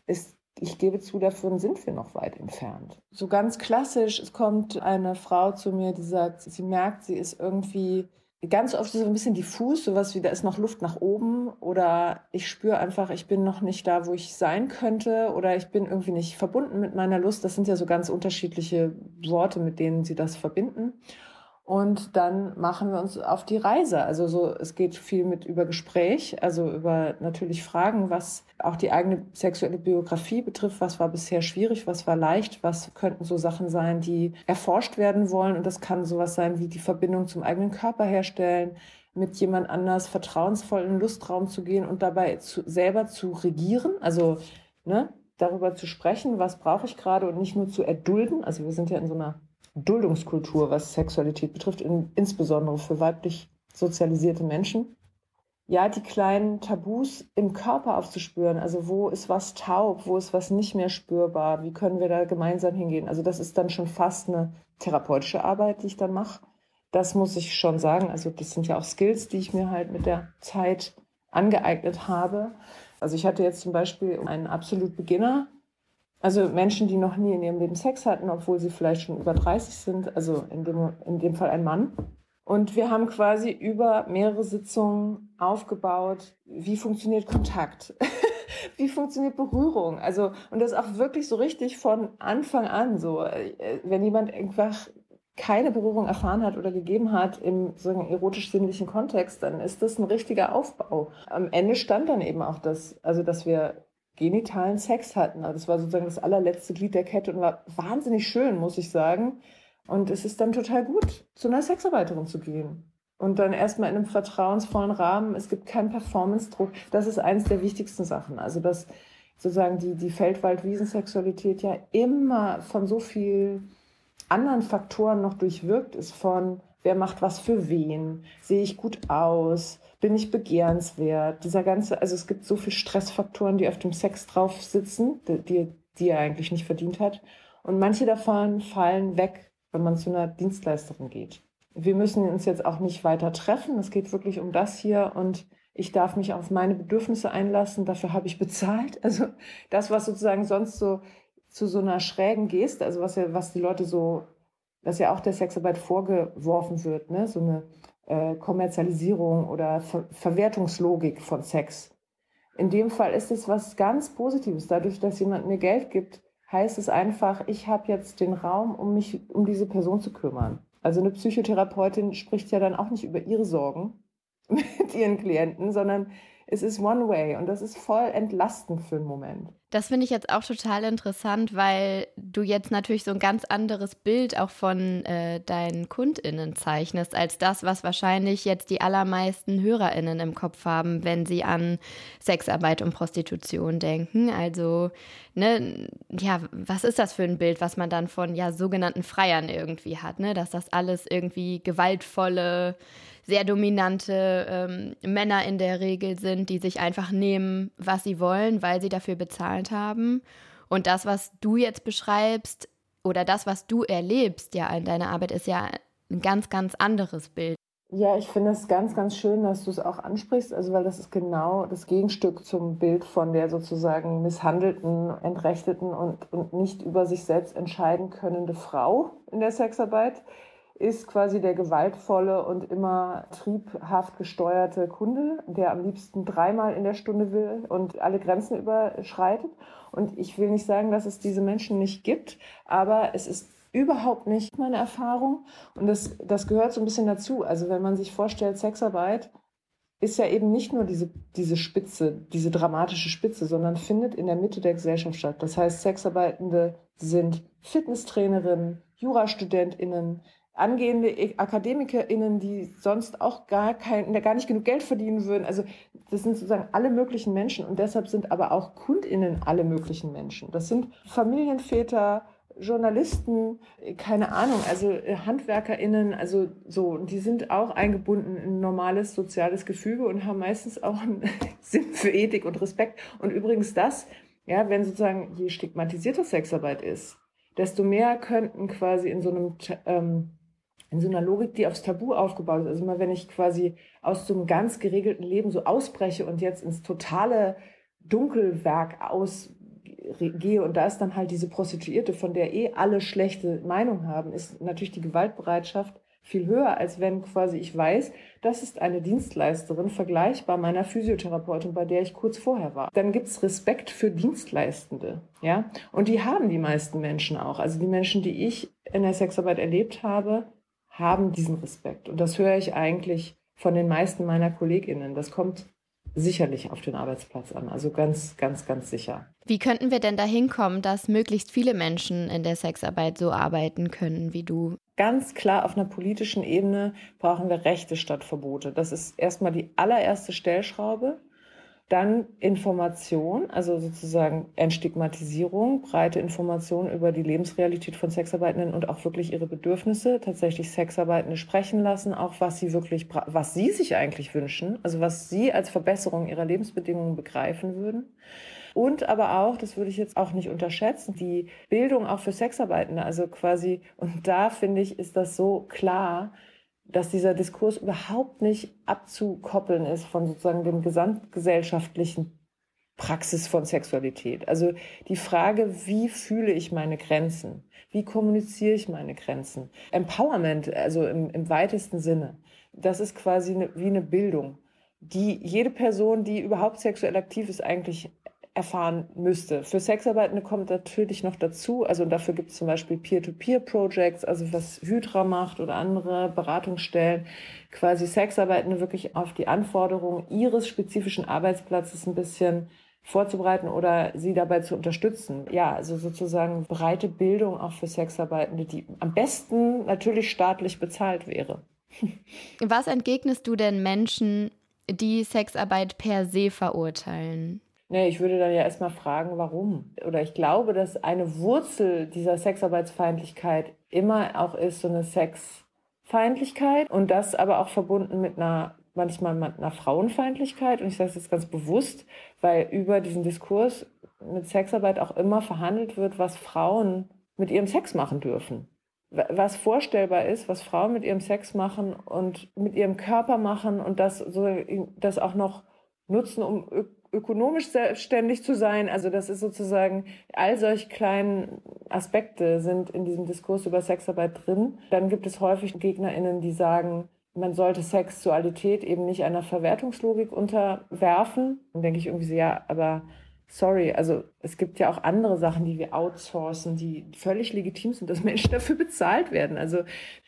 ist ich gebe zu, davon sind wir noch weit entfernt. So ganz klassisch, es kommt eine Frau zu mir, die sagt, sie merkt, sie ist irgendwie ganz oft so ein bisschen diffus, sowas wie, da ist noch Luft nach oben oder ich spüre einfach, ich bin noch nicht da, wo ich sein könnte oder ich bin irgendwie nicht verbunden mit meiner Lust. Das sind ja so ganz unterschiedliche Worte, mit denen sie das verbinden. Und dann machen wir uns auf die Reise. Also so, es geht viel mit über Gespräch, also über natürlich Fragen, was auch die eigene sexuelle Biografie betrifft. Was war bisher schwierig, was war leicht, was könnten so Sachen sein, die erforscht werden wollen. Und das kann sowas sein wie die Verbindung zum eigenen Körper herstellen, mit jemand anders vertrauensvoll in den Lustraum zu gehen und dabei zu, selber zu regieren. Also, ne, darüber zu sprechen, was brauche ich gerade und nicht nur zu erdulden. Also wir sind ja in so einer Duldungskultur, was Sexualität betrifft, in, insbesondere für weiblich sozialisierte Menschen. Ja, die kleinen Tabus im Körper aufzuspüren. Also wo ist was taub, wo ist was nicht mehr spürbar, wie können wir da gemeinsam hingehen. Also das ist dann schon fast eine therapeutische Arbeit, die ich dann mache. Das muss ich schon sagen. Also das sind ja auch Skills, die ich mir halt mit der Zeit angeeignet habe. Also ich hatte jetzt zum Beispiel einen absolut Beginner, also Menschen, die noch nie in ihrem Leben Sex hatten, obwohl sie vielleicht schon über 30 sind, also in dem, in dem Fall ein Mann. Und wir haben quasi über mehrere Sitzungen aufgebaut, wie funktioniert Kontakt, *laughs* wie funktioniert Berührung. Also, und das auch wirklich so richtig von Anfang an so. Wenn jemand einfach keine Berührung erfahren hat oder gegeben hat im so erotisch-sinnlichen Kontext, dann ist das ein richtiger Aufbau. Am Ende stand dann eben auch das, also dass wir genitalen Sex hatten. Also das war sozusagen das allerletzte Glied der Kette und war wahnsinnig schön, muss ich sagen. Und es ist dann total gut, zu einer Sexarbeiterin zu gehen. Und dann erstmal in einem vertrauensvollen Rahmen. Es gibt keinen Performance-Druck. Das ist eines der wichtigsten Sachen. Also, dass sozusagen die, die Feldwald-Wiesensexualität ja immer von so viel anderen Faktoren noch durchwirkt ist von, wer macht was für wen, sehe ich gut aus, bin ich begehrenswert? Dieser ganze, also es gibt so viele Stressfaktoren, die auf dem Sex drauf sitzen, die, die er eigentlich nicht verdient hat. Und manche davon fallen weg, wenn man zu einer Dienstleisterin geht. Wir müssen uns jetzt auch nicht weiter treffen. Es geht wirklich um das hier und ich darf mich auf meine Bedürfnisse einlassen. Dafür habe ich bezahlt. *laughs* Also das, was sozusagen sonst so zu so einer schrägen Geste, also was ja, was die Leute so, was ja auch der Sexarbeit vorgeworfen wird, ne, so eine äh, Kommerzialisierung oder Ver Verwertungslogik von Sex. In dem Fall ist es was ganz Positives. Dadurch, dass jemand mir Geld gibt, heißt es einfach, ich habe jetzt den Raum, um mich um diese Person zu kümmern. Also eine Psychotherapeutin spricht ja dann auch nicht über ihre Sorgen *laughs* mit ihren Klienten, sondern es ist One Way und das ist voll entlastend für einen Moment. Das finde ich jetzt auch total interessant, weil du jetzt natürlich so ein ganz anderes Bild auch von äh, deinen KundInnen zeichnest, als das, was wahrscheinlich jetzt die allermeisten HörerInnen im Kopf haben, wenn sie an Sexarbeit und Prostitution denken. Also, ne, ja, was ist das für ein Bild, was man dann von ja sogenannten Freiern irgendwie hat, ne? Dass das alles irgendwie gewaltvolle sehr dominante ähm, Männer in der Regel sind, die sich einfach nehmen, was sie wollen, weil sie dafür bezahlt haben. Und das, was du jetzt beschreibst oder das, was du erlebst, ja, in deiner Arbeit, ist ja ein ganz, ganz anderes Bild. Ja, ich finde es ganz, ganz schön, dass du es auch ansprichst, also weil das ist genau das Gegenstück zum Bild von der sozusagen misshandelten, entrechteten und, und nicht über sich selbst entscheiden könnende Frau in der Sexarbeit ist quasi der gewaltvolle und immer triebhaft gesteuerte Kunde, der am liebsten dreimal in der Stunde will und alle Grenzen überschreitet. Und ich will nicht sagen, dass es diese Menschen nicht gibt, aber es ist überhaupt nicht meine Erfahrung. Und das, das gehört so ein bisschen dazu. Also wenn man sich vorstellt, Sexarbeit ist ja eben nicht nur diese, diese Spitze, diese dramatische Spitze, sondern findet in der Mitte der Gesellschaft statt. Das heißt, Sexarbeitende sind Fitnesstrainerinnen, JurastudentInnen, angehende AkademikerInnen, die sonst auch gar kein, gar nicht genug Geld verdienen würden. Also das sind sozusagen alle möglichen Menschen und deshalb sind aber auch KundInnen alle möglichen Menschen. Das sind Familienväter, Journalisten, keine Ahnung, also äh, HandwerkerInnen, also so, die sind auch eingebunden in normales soziales Gefüge und haben meistens auch einen *laughs* Sinn für Ethik und Respekt. Und übrigens das, ja, wenn sozusagen je stigmatisierter Sexarbeit ist, desto mehr könnten quasi in so einem ähm, in so einer Logik, die aufs Tabu aufgebaut ist. Also immer wenn ich quasi aus so einem ganz geregelten Leben so ausbreche und jetzt ins totale Dunkelwerk ausgehe und da ist dann halt diese Prostituierte, von der eh alle schlechte Meinung haben, ist natürlich die Gewaltbereitschaft viel höher, als wenn quasi ich weiß, das ist eine Dienstleisterin, vergleichbar meiner Physiotherapeutin, bei der ich kurz vorher war. Dann gibt's Respekt für Dienstleistende, ja. Und die haben die meisten Menschen auch. Also die Menschen, die ich in der Sexarbeit erlebt habe, haben diesen Respekt. Und das höre ich eigentlich von den meisten meiner KollegInnen. Das kommt sicherlich auf den Arbeitsplatz an. Also ganz, ganz, ganz sicher. Wie könnten wir denn da hinkommen, dass möglichst viele Menschen in der Sexarbeit so arbeiten können wie du? Ganz klar auf einer politischen Ebene brauchen wir Rechte statt Verbote. Das ist erstmal die allererste Stellschraube. Dann Information, also sozusagen Entstigmatisierung, breite Information über die Lebensrealität von Sexarbeitenden und auch wirklich ihre Bedürfnisse, tatsächlich Sexarbeitende sprechen lassen, auch was sie wirklich, was sie sich eigentlich wünschen, also was sie als Verbesserung ihrer Lebensbedingungen begreifen würden. Und aber auch, das würde ich jetzt auch nicht unterschätzen, die Bildung auch für Sexarbeitende, also quasi, und da finde ich, ist das so klar, dass dieser Diskurs überhaupt nicht abzukoppeln ist von sozusagen dem gesamtgesellschaftlichen Praxis von Sexualität. Also die Frage, wie fühle ich meine Grenzen? Wie kommuniziere ich meine Grenzen? Empowerment, also im, im weitesten Sinne, das ist quasi eine, wie eine Bildung, die jede Person, die überhaupt sexuell aktiv ist, eigentlich erfahren müsste. Für Sexarbeitende kommt natürlich noch dazu, also dafür gibt es zum Beispiel Peer-to-Peer-Projects, also was Hydra macht oder andere Beratungsstellen, quasi Sexarbeitende wirklich auf die Anforderungen ihres spezifischen Arbeitsplatzes ein bisschen vorzubereiten oder sie dabei zu unterstützen. Ja, also sozusagen breite Bildung auch für Sexarbeitende, die am besten natürlich staatlich bezahlt wäre. Was entgegnest du denn Menschen, die Sexarbeit per se verurteilen? Nee, ich würde dann ja erstmal fragen, warum. Oder ich glaube, dass eine Wurzel dieser Sexarbeitsfeindlichkeit immer auch ist so eine Sexfeindlichkeit und das aber auch verbunden mit einer manchmal mit einer Frauenfeindlichkeit. Und ich sage es jetzt ganz bewusst, weil über diesen Diskurs mit Sexarbeit auch immer verhandelt wird, was Frauen mit ihrem Sex machen dürfen. Was vorstellbar ist, was Frauen mit ihrem Sex machen und mit ihrem Körper machen und das, so, das auch noch nutzen, um ökonomisch selbstständig zu sein. Also das ist sozusagen, all solche kleinen Aspekte sind in diesem Diskurs über Sexarbeit drin. Dann gibt es häufig GegnerInnen, die sagen, man sollte Sexualität eben nicht einer Verwertungslogik unterwerfen. Dann denke ich irgendwie so, ja, aber sorry, also es gibt ja auch andere Sachen, die wir outsourcen, die völlig legitim sind, dass Menschen *laughs* dafür bezahlt werden. Also,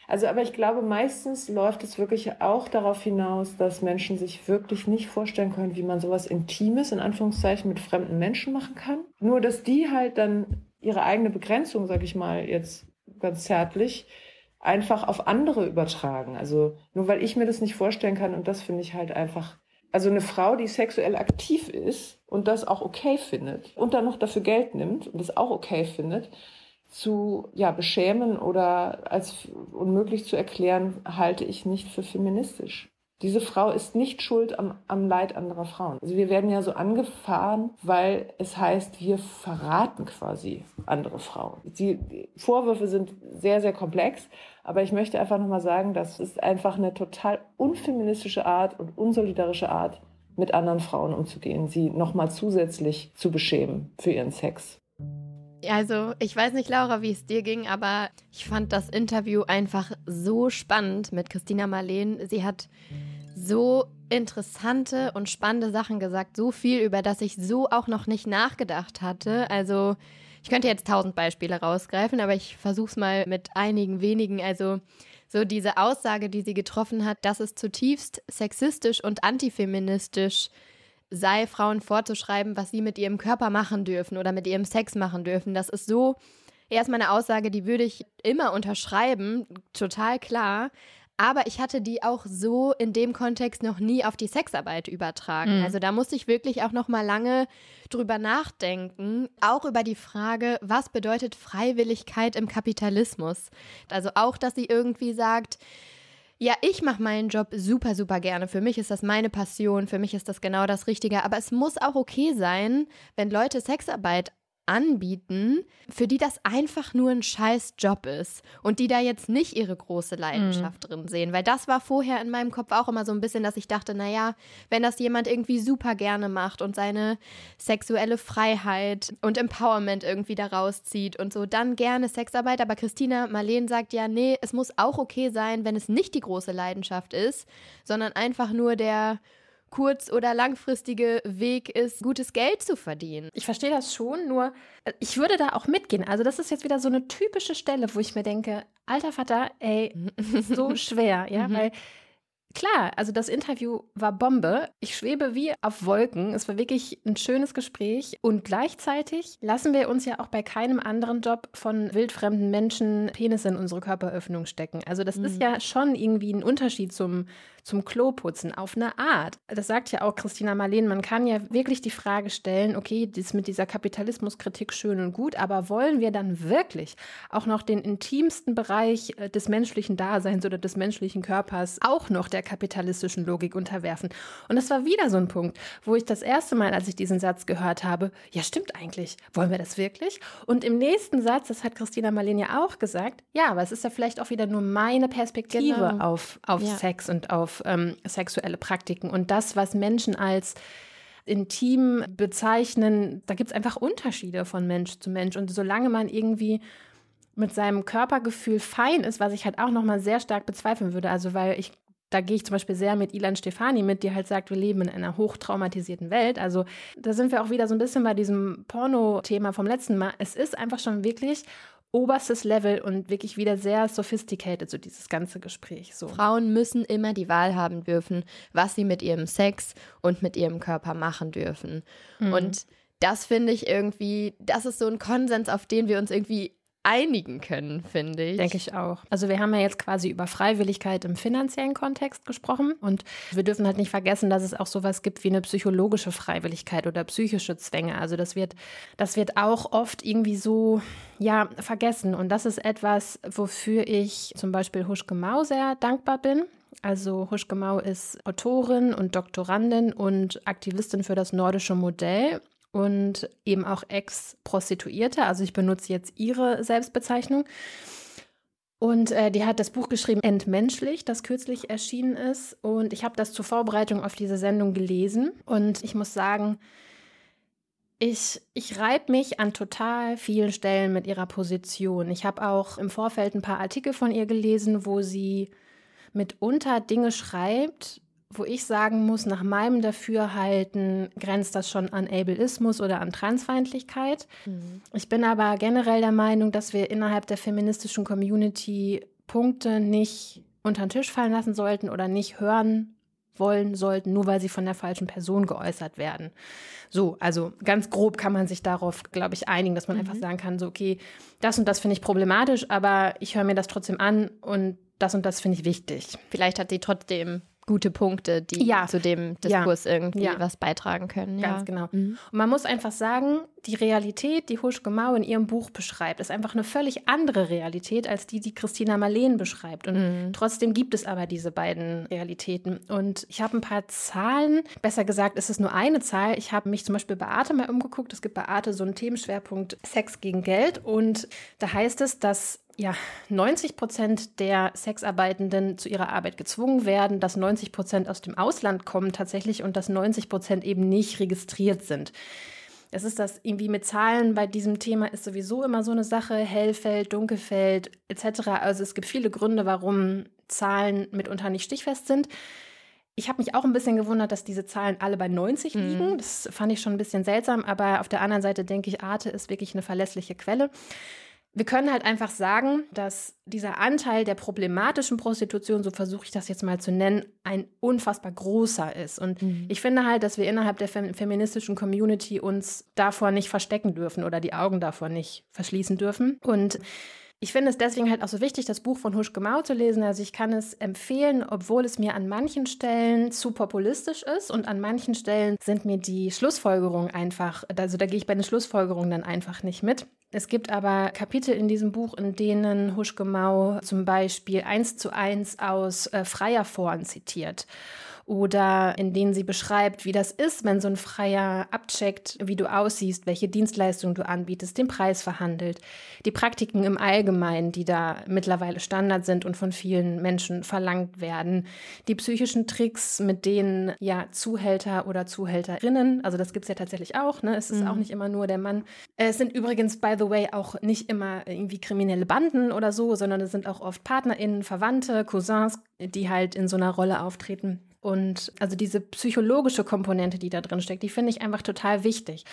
also, aber ich glaube, meistens läuft es wirklich auch darauf hinaus, dass Menschen sich wirklich nicht vorstellen können, wie man sowas Intimes, in Anführungszeichen, mit fremden Menschen machen kann. Nur, dass die halt dann ihre eigene Begrenzung, sag ich mal, jetzt ganz zärtlich, einfach auf andere übertragen. Also nur weil ich mir das nicht vorstellen kann und das finde ich halt einfach also eine Frau, die sexuell aktiv ist und das auch okay findet und dann noch dafür Geld nimmt und das auch okay findet, zu ja, beschämen oder als unmöglich zu erklären, halte ich nicht für feministisch. Diese Frau ist nicht schuld am, am Leid anderer Frauen. Also wir werden ja so angefahren, weil es heißt, wir verraten quasi andere Frauen. Die, die Vorwürfe sind sehr, sehr komplex, aber ich möchte einfach nochmal sagen, das ist einfach eine total unfeministische Art und unsolidarische Art, mit anderen Frauen umzugehen, sie nochmal zusätzlich zu beschämen für ihren Sex. Also, ich weiß nicht, Laura, wie es dir ging, aber ich fand das Interview einfach so spannend mit Christina Marleen. Sie hat so interessante und spannende Sachen gesagt, so viel, über das ich so auch noch nicht nachgedacht hatte. Also ich könnte jetzt tausend Beispiele rausgreifen, aber ich versuche es mal mit einigen wenigen. Also so diese Aussage, die sie getroffen hat, dass es zutiefst sexistisch und antifeministisch sei, Frauen vorzuschreiben, was sie mit ihrem Körper machen dürfen oder mit ihrem Sex machen dürfen. Das ist so erstmal eine Aussage, die würde ich immer unterschreiben, total klar. Aber ich hatte die auch so in dem Kontext noch nie auf die Sexarbeit übertragen. Mhm. Also da musste ich wirklich auch noch mal lange drüber nachdenken, auch über die Frage, was bedeutet Freiwilligkeit im Kapitalismus? Also auch, dass sie irgendwie sagt, ja, ich mache meinen Job super, super gerne. Für mich ist das meine Passion, für mich ist das genau das Richtige. Aber es muss auch okay sein, wenn Leute Sexarbeit anbieten, für die das einfach nur ein scheiß Job ist und die da jetzt nicht ihre große Leidenschaft mhm. drin sehen. Weil das war vorher in meinem Kopf auch immer so ein bisschen, dass ich dachte, naja, wenn das jemand irgendwie super gerne macht und seine sexuelle Freiheit und Empowerment irgendwie daraus zieht und so, dann gerne Sexarbeit. Aber Christina Marleen sagt ja, nee, es muss auch okay sein, wenn es nicht die große Leidenschaft ist, sondern einfach nur der kurz- oder langfristige Weg ist, gutes Geld zu verdienen. Ich verstehe das schon, nur äh, ich würde da auch mitgehen. Also das ist jetzt wieder so eine typische Stelle, wo ich mir denke, alter Vater, ey, *laughs* so schwer, ja, mhm. weil Klar, also das Interview war Bombe. Ich schwebe wie auf Wolken. Es war wirklich ein schönes Gespräch. Und gleichzeitig lassen wir uns ja auch bei keinem anderen Job von wildfremden Menschen Penisse in unsere Körperöffnung stecken. Also das mhm. ist ja schon irgendwie ein Unterschied zum, zum Kloputzen auf eine Art. Das sagt ja auch Christina Marleen. Man kann ja wirklich die Frage stellen, okay, das mit dieser Kapitalismuskritik schön und gut, aber wollen wir dann wirklich auch noch den intimsten Bereich äh, des menschlichen Daseins oder des menschlichen Körpers auch noch der kapitalistischen Logik unterwerfen. Und das war wieder so ein Punkt, wo ich das erste Mal, als ich diesen Satz gehört habe, ja, stimmt eigentlich, wollen wir das wirklich? Und im nächsten Satz, das hat Christina Marlene ja auch gesagt, ja, aber es ist ja vielleicht auch wieder nur meine Perspektive genau. auf, auf ja. Sex und auf ähm, sexuelle Praktiken und das, was Menschen als intim bezeichnen, da gibt es einfach Unterschiede von Mensch zu Mensch. Und solange man irgendwie mit seinem Körpergefühl fein ist, was ich halt auch nochmal sehr stark bezweifeln würde. Also, weil ich da gehe ich zum Beispiel sehr mit Ilan Stefani mit, die halt sagt, wir leben in einer hochtraumatisierten Welt. Also da sind wir auch wieder so ein bisschen bei diesem Porno-Thema vom letzten Mal. Es ist einfach schon wirklich oberstes Level und wirklich wieder sehr sophisticated, so dieses ganze Gespräch. So. Frauen müssen immer die Wahl haben dürfen, was sie mit ihrem Sex und mit ihrem Körper machen dürfen. Mhm. Und das finde ich irgendwie, das ist so ein Konsens, auf den wir uns irgendwie einigen können, finde ich. Denke ich auch. Also wir haben ja jetzt quasi über Freiwilligkeit im finanziellen Kontext gesprochen und wir dürfen halt nicht vergessen, dass es auch sowas gibt wie eine psychologische Freiwilligkeit oder psychische Zwänge. Also das wird, das wird auch oft irgendwie so, ja, vergessen und das ist etwas, wofür ich zum Beispiel Huschke Mau sehr dankbar bin Also Huschke Mau ist Autorin und Doktorandin und Aktivistin für das nordische Modell und eben auch Ex-Prostituierte. Also ich benutze jetzt ihre Selbstbezeichnung. Und äh, die hat das Buch geschrieben, Entmenschlich, das kürzlich erschienen ist. Und ich habe das zur Vorbereitung auf diese Sendung gelesen. Und ich muss sagen, ich, ich reibe mich an total vielen Stellen mit ihrer Position. Ich habe auch im Vorfeld ein paar Artikel von ihr gelesen, wo sie mitunter Dinge schreibt, wo ich sagen muss, nach meinem Dafürhalten grenzt das schon an Ableismus oder an Transfeindlichkeit. Mhm. Ich bin aber generell der Meinung, dass wir innerhalb der feministischen Community Punkte nicht unter den Tisch fallen lassen sollten oder nicht hören wollen sollten, nur weil sie von der falschen Person geäußert werden. So, also ganz grob kann man sich darauf, glaube ich, einigen, dass man mhm. einfach sagen kann, so, okay, das und das finde ich problematisch, aber ich höre mir das trotzdem an und das und das finde ich wichtig. Vielleicht hat sie trotzdem gute Punkte, die ja. zu dem Diskurs ja. irgendwie ja. was beitragen können. Ganz genau. Mhm. Und man muss einfach sagen, die Realität, die Huschke Mau in ihrem Buch beschreibt, ist einfach eine völlig andere Realität als die, die Christina Marleen beschreibt. Und mhm. trotzdem gibt es aber diese beiden Realitäten. Und ich habe ein paar Zahlen, besser gesagt, ist es nur eine Zahl. Ich habe mich zum Beispiel bei Arte mal umgeguckt. Es gibt bei Arte so einen Themenschwerpunkt Sex gegen Geld. Und da heißt es, dass ja, 90 Prozent der Sexarbeitenden zu ihrer Arbeit gezwungen werden, dass 90 Prozent aus dem Ausland kommen tatsächlich und dass 90 Prozent eben nicht registriert sind. Das ist das irgendwie mit Zahlen bei diesem Thema ist sowieso immer so eine Sache, Hellfeld, Dunkelfeld etc. Also es gibt viele Gründe, warum Zahlen mitunter nicht stichfest sind. Ich habe mich auch ein bisschen gewundert, dass diese Zahlen alle bei 90 mhm. liegen. Das fand ich schon ein bisschen seltsam, aber auf der anderen Seite denke ich, Arte ist wirklich eine verlässliche Quelle. Wir können halt einfach sagen, dass dieser Anteil der problematischen Prostitution, so versuche ich das jetzt mal zu nennen, ein unfassbar großer ist. Und mhm. ich finde halt, dass wir innerhalb der fem feministischen Community uns davor nicht verstecken dürfen oder die Augen davor nicht verschließen dürfen. Und ich finde es deswegen halt auch so wichtig, das Buch von Huschke Mau zu lesen. Also ich kann es empfehlen, obwohl es mir an manchen Stellen zu populistisch ist und an manchen Stellen sind mir die Schlussfolgerungen einfach, also da gehe ich bei den Schlussfolgerungen dann einfach nicht mit. Es gibt aber Kapitel in diesem Buch, in denen Huschke Mau zum Beispiel eins zu eins aus äh, Freier Foren zitiert oder in denen sie beschreibt, wie das ist, wenn so ein Freier abcheckt, wie du aussiehst, welche Dienstleistungen du anbietest, den Preis verhandelt, die Praktiken im Allgemeinen, die da mittlerweile Standard sind und von vielen Menschen verlangt werden, die psychischen Tricks, mit denen ja Zuhälter oder Zuhälterinnen, also das gibt es ja tatsächlich auch, ne? es ist mhm. auch nicht immer nur der Mann. Es sind übrigens, by the way, auch nicht immer irgendwie kriminelle Banden oder so, sondern es sind auch oft PartnerInnen, Verwandte, Cousins, die halt in so einer Rolle auftreten. Und also diese psychologische Komponente, die da drin steckt, die finde ich einfach total wichtig.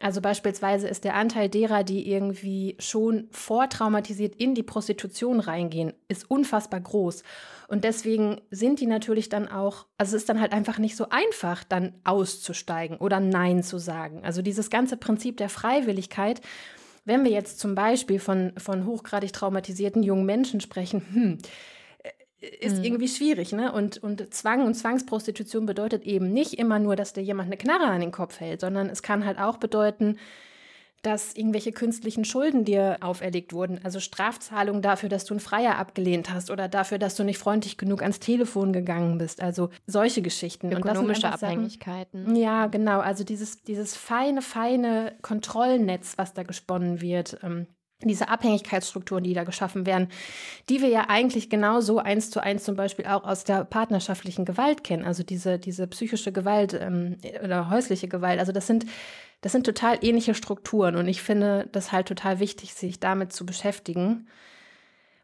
Also beispielsweise ist der Anteil derer, die irgendwie schon vortraumatisiert in die Prostitution reingehen, ist unfassbar groß. Und deswegen sind die natürlich dann auch, also es ist dann halt einfach nicht so einfach, dann auszusteigen oder Nein zu sagen. Also dieses ganze Prinzip der Freiwilligkeit, wenn wir jetzt zum Beispiel von, von hochgradig traumatisierten jungen Menschen sprechen, hm, ist mhm. irgendwie schwierig, ne? Und, und Zwang und Zwangsprostitution bedeutet eben nicht immer nur, dass dir jemand eine Knarre an den Kopf hält, sondern es kann halt auch bedeuten, dass irgendwelche künstlichen Schulden dir auferlegt wurden. Also Strafzahlungen dafür, dass du einen Freier abgelehnt hast oder dafür, dass du nicht freundlich genug ans Telefon gegangen bist. Also solche Geschichten. Ökonomische Abhängigkeiten. Sachen, ja, genau. Also dieses, dieses feine, feine Kontrollnetz, was da gesponnen wird. Ähm, diese Abhängigkeitsstrukturen, die da geschaffen werden, die wir ja eigentlich genauso eins zu eins zum Beispiel auch aus der partnerschaftlichen Gewalt kennen, also diese, diese psychische Gewalt ähm, oder häusliche Gewalt. Also das sind, das sind total ähnliche Strukturen und ich finde das halt total wichtig, sich damit zu beschäftigen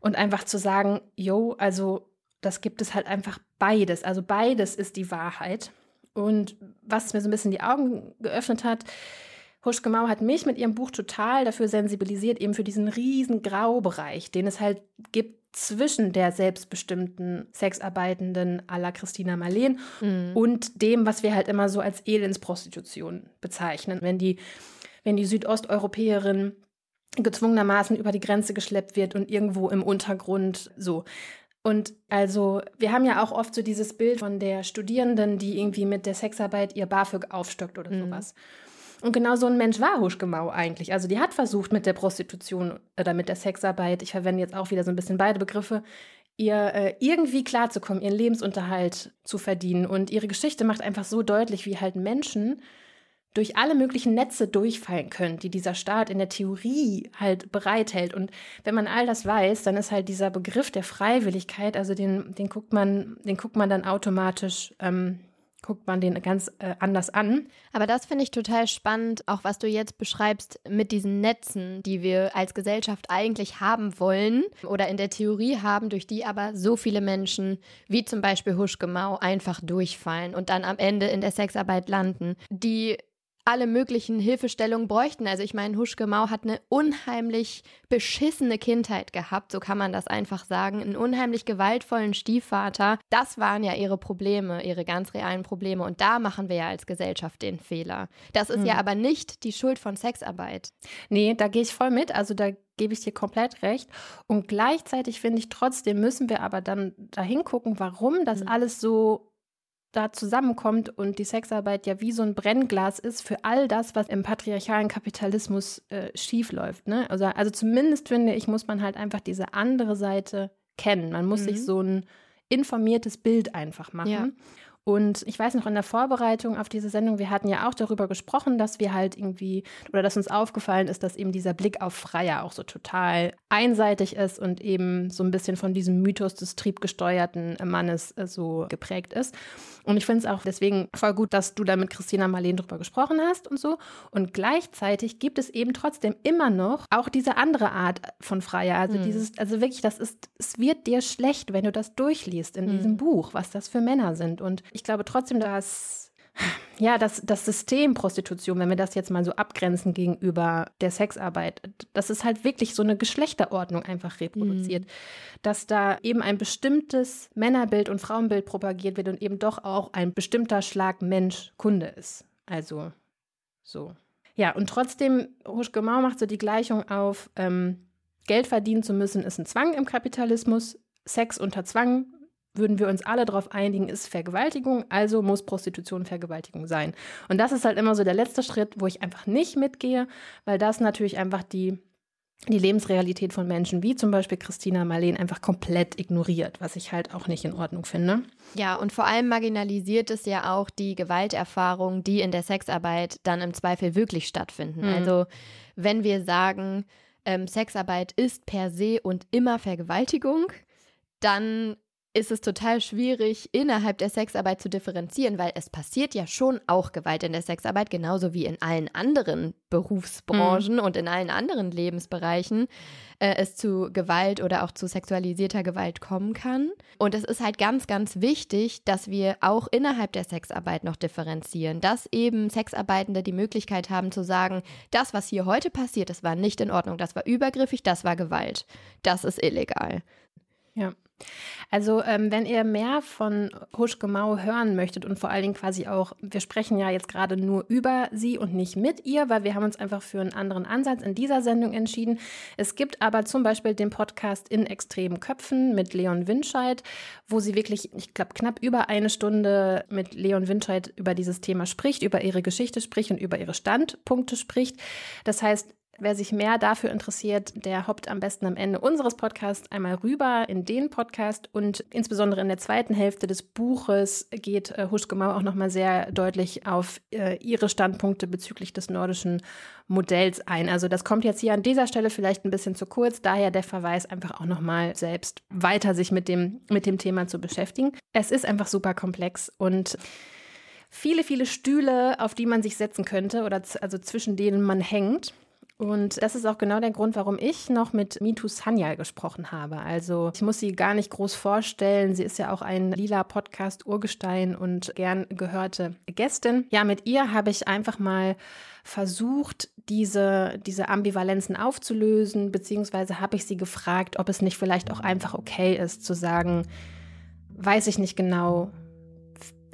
und einfach zu sagen, jo, also das gibt es halt einfach beides. Also beides ist die Wahrheit. Und was mir so ein bisschen die Augen geöffnet hat, Huschke Mau hat mich mit ihrem Buch total dafür sensibilisiert, eben für diesen riesen Graubereich, den es halt gibt zwischen der selbstbestimmten Sexarbeitenden à la Christina Marleen mhm. und dem, was wir halt immer so als Elendsprostitution bezeichnen. Wenn die, wenn die Südosteuropäerin gezwungenermaßen über die Grenze geschleppt wird und irgendwo im Untergrund so. Und also, wir haben ja auch oft so dieses Bild von der Studierenden, die irgendwie mit der Sexarbeit ihr BAföG aufstockt oder mhm. sowas. Und genau so ein Mensch war Huschgemau eigentlich. Also die hat versucht mit der Prostitution oder mit der Sexarbeit, ich verwende jetzt auch wieder so ein bisschen beide Begriffe, ihr äh, irgendwie klarzukommen, ihren Lebensunterhalt zu verdienen. Und ihre Geschichte macht einfach so deutlich, wie halt Menschen durch alle möglichen Netze durchfallen können, die dieser Staat in der Theorie halt bereithält. Und wenn man all das weiß, dann ist halt dieser Begriff der Freiwilligkeit, also den, den guckt man, den guckt man dann automatisch ähm, guckt man den ganz äh, anders an. Aber das finde ich total spannend, auch was du jetzt beschreibst mit diesen Netzen, die wir als Gesellschaft eigentlich haben wollen oder in der Theorie haben, durch die aber so viele Menschen, wie zum Beispiel Huschgemau, einfach durchfallen und dann am Ende in der Sexarbeit landen, die alle möglichen Hilfestellungen bräuchten. Also ich meine, Huschke Mau hat eine unheimlich beschissene Kindheit gehabt, so kann man das einfach sagen. Einen unheimlich gewaltvollen Stiefvater. Das waren ja ihre Probleme, ihre ganz realen Probleme. Und da machen wir ja als Gesellschaft den Fehler. Das ist hm. ja aber nicht die Schuld von Sexarbeit. Nee, da gehe ich voll mit. Also da gebe ich dir komplett recht. Und gleichzeitig finde ich trotzdem, müssen wir aber dann dahin gucken, warum das hm. alles so da zusammenkommt und die Sexarbeit ja wie so ein Brennglas ist für all das, was im patriarchalen Kapitalismus äh, schief läuft. Ne? Also, also zumindest finde ich, muss man halt einfach diese andere Seite kennen. Man muss mhm. sich so ein informiertes Bild einfach machen. Ja. Und ich weiß noch in der Vorbereitung auf diese Sendung, wir hatten ja auch darüber gesprochen, dass wir halt irgendwie, oder dass uns aufgefallen ist, dass eben dieser Blick auf Freier auch so total einseitig ist und eben so ein bisschen von diesem Mythos des triebgesteuerten Mannes äh, so geprägt ist. Und ich finde es auch deswegen voll gut, dass du da mit Christina Marleen drüber gesprochen hast und so. Und gleichzeitig gibt es eben trotzdem immer noch auch diese andere Art von Freier. Also mhm. dieses, also wirklich, das ist, es wird dir schlecht, wenn du das durchliest in mhm. diesem Buch, was das für Männer sind. Und ich glaube trotzdem, dass ja, das, das System Prostitution, wenn wir das jetzt mal so abgrenzen gegenüber der Sexarbeit, das ist halt wirklich so eine Geschlechterordnung einfach reproduziert. Mhm. Dass da eben ein bestimmtes Männerbild und Frauenbild propagiert wird und eben doch auch ein bestimmter Schlag Mensch Kunde ist. Also so. Ja, und trotzdem, Huschke Mau macht so die Gleichung auf, ähm, Geld verdienen zu müssen, ist ein Zwang im Kapitalismus. Sex unter Zwang würden wir uns alle darauf einigen, ist Vergewaltigung, also muss Prostitution Vergewaltigung sein. Und das ist halt immer so der letzte Schritt, wo ich einfach nicht mitgehe, weil das natürlich einfach die, die Lebensrealität von Menschen, wie zum Beispiel Christina Marleen, einfach komplett ignoriert, was ich halt auch nicht in Ordnung finde. Ja, und vor allem marginalisiert es ja auch die Gewalterfahrungen, die in der Sexarbeit dann im Zweifel wirklich stattfinden. Mhm. Also wenn wir sagen, ähm, Sexarbeit ist per se und immer Vergewaltigung, dann ist es total schwierig, innerhalb der Sexarbeit zu differenzieren, weil es passiert ja schon auch Gewalt in der Sexarbeit, genauso wie in allen anderen Berufsbranchen mhm. und in allen anderen Lebensbereichen äh, es zu Gewalt oder auch zu sexualisierter Gewalt kommen kann. Und es ist halt ganz, ganz wichtig, dass wir auch innerhalb der Sexarbeit noch differenzieren, dass eben Sexarbeitende die Möglichkeit haben zu sagen, das, was hier heute passiert, das war nicht in Ordnung, das war übergriffig, das war Gewalt, das ist illegal. Ja. Also, ähm, wenn ihr mehr von Huschke Mau hören möchtet und vor allen Dingen quasi auch, wir sprechen ja jetzt gerade nur über sie und nicht mit ihr, weil wir haben uns einfach für einen anderen Ansatz in dieser Sendung entschieden. Es gibt aber zum Beispiel den Podcast In extremen Köpfen mit Leon Winscheid, wo sie wirklich, ich glaube, knapp über eine Stunde mit Leon Winscheid über dieses Thema spricht, über ihre Geschichte spricht und über ihre Standpunkte spricht. Das heißt, Wer sich mehr dafür interessiert, der hoppt am besten am Ende unseres Podcasts einmal rüber in den Podcast und insbesondere in der zweiten Hälfte des Buches geht äh, Huschke Mau auch nochmal sehr deutlich auf äh, ihre Standpunkte bezüglich des nordischen Modells ein. Also das kommt jetzt hier an dieser Stelle vielleicht ein bisschen zu kurz, daher der Verweis einfach auch nochmal selbst weiter sich mit dem, mit dem Thema zu beschäftigen. Es ist einfach super komplex und viele, viele Stühle, auf die man sich setzen könnte oder also zwischen denen man hängt. Und das ist auch genau der Grund, warum ich noch mit Mitu Sanyal gesprochen habe. Also ich muss sie gar nicht groß vorstellen. Sie ist ja auch ein lila Podcast Urgestein und gern gehörte Gästin. Ja, mit ihr habe ich einfach mal versucht, diese, diese Ambivalenzen aufzulösen, beziehungsweise habe ich sie gefragt, ob es nicht vielleicht auch einfach okay ist zu sagen, weiß ich nicht genau,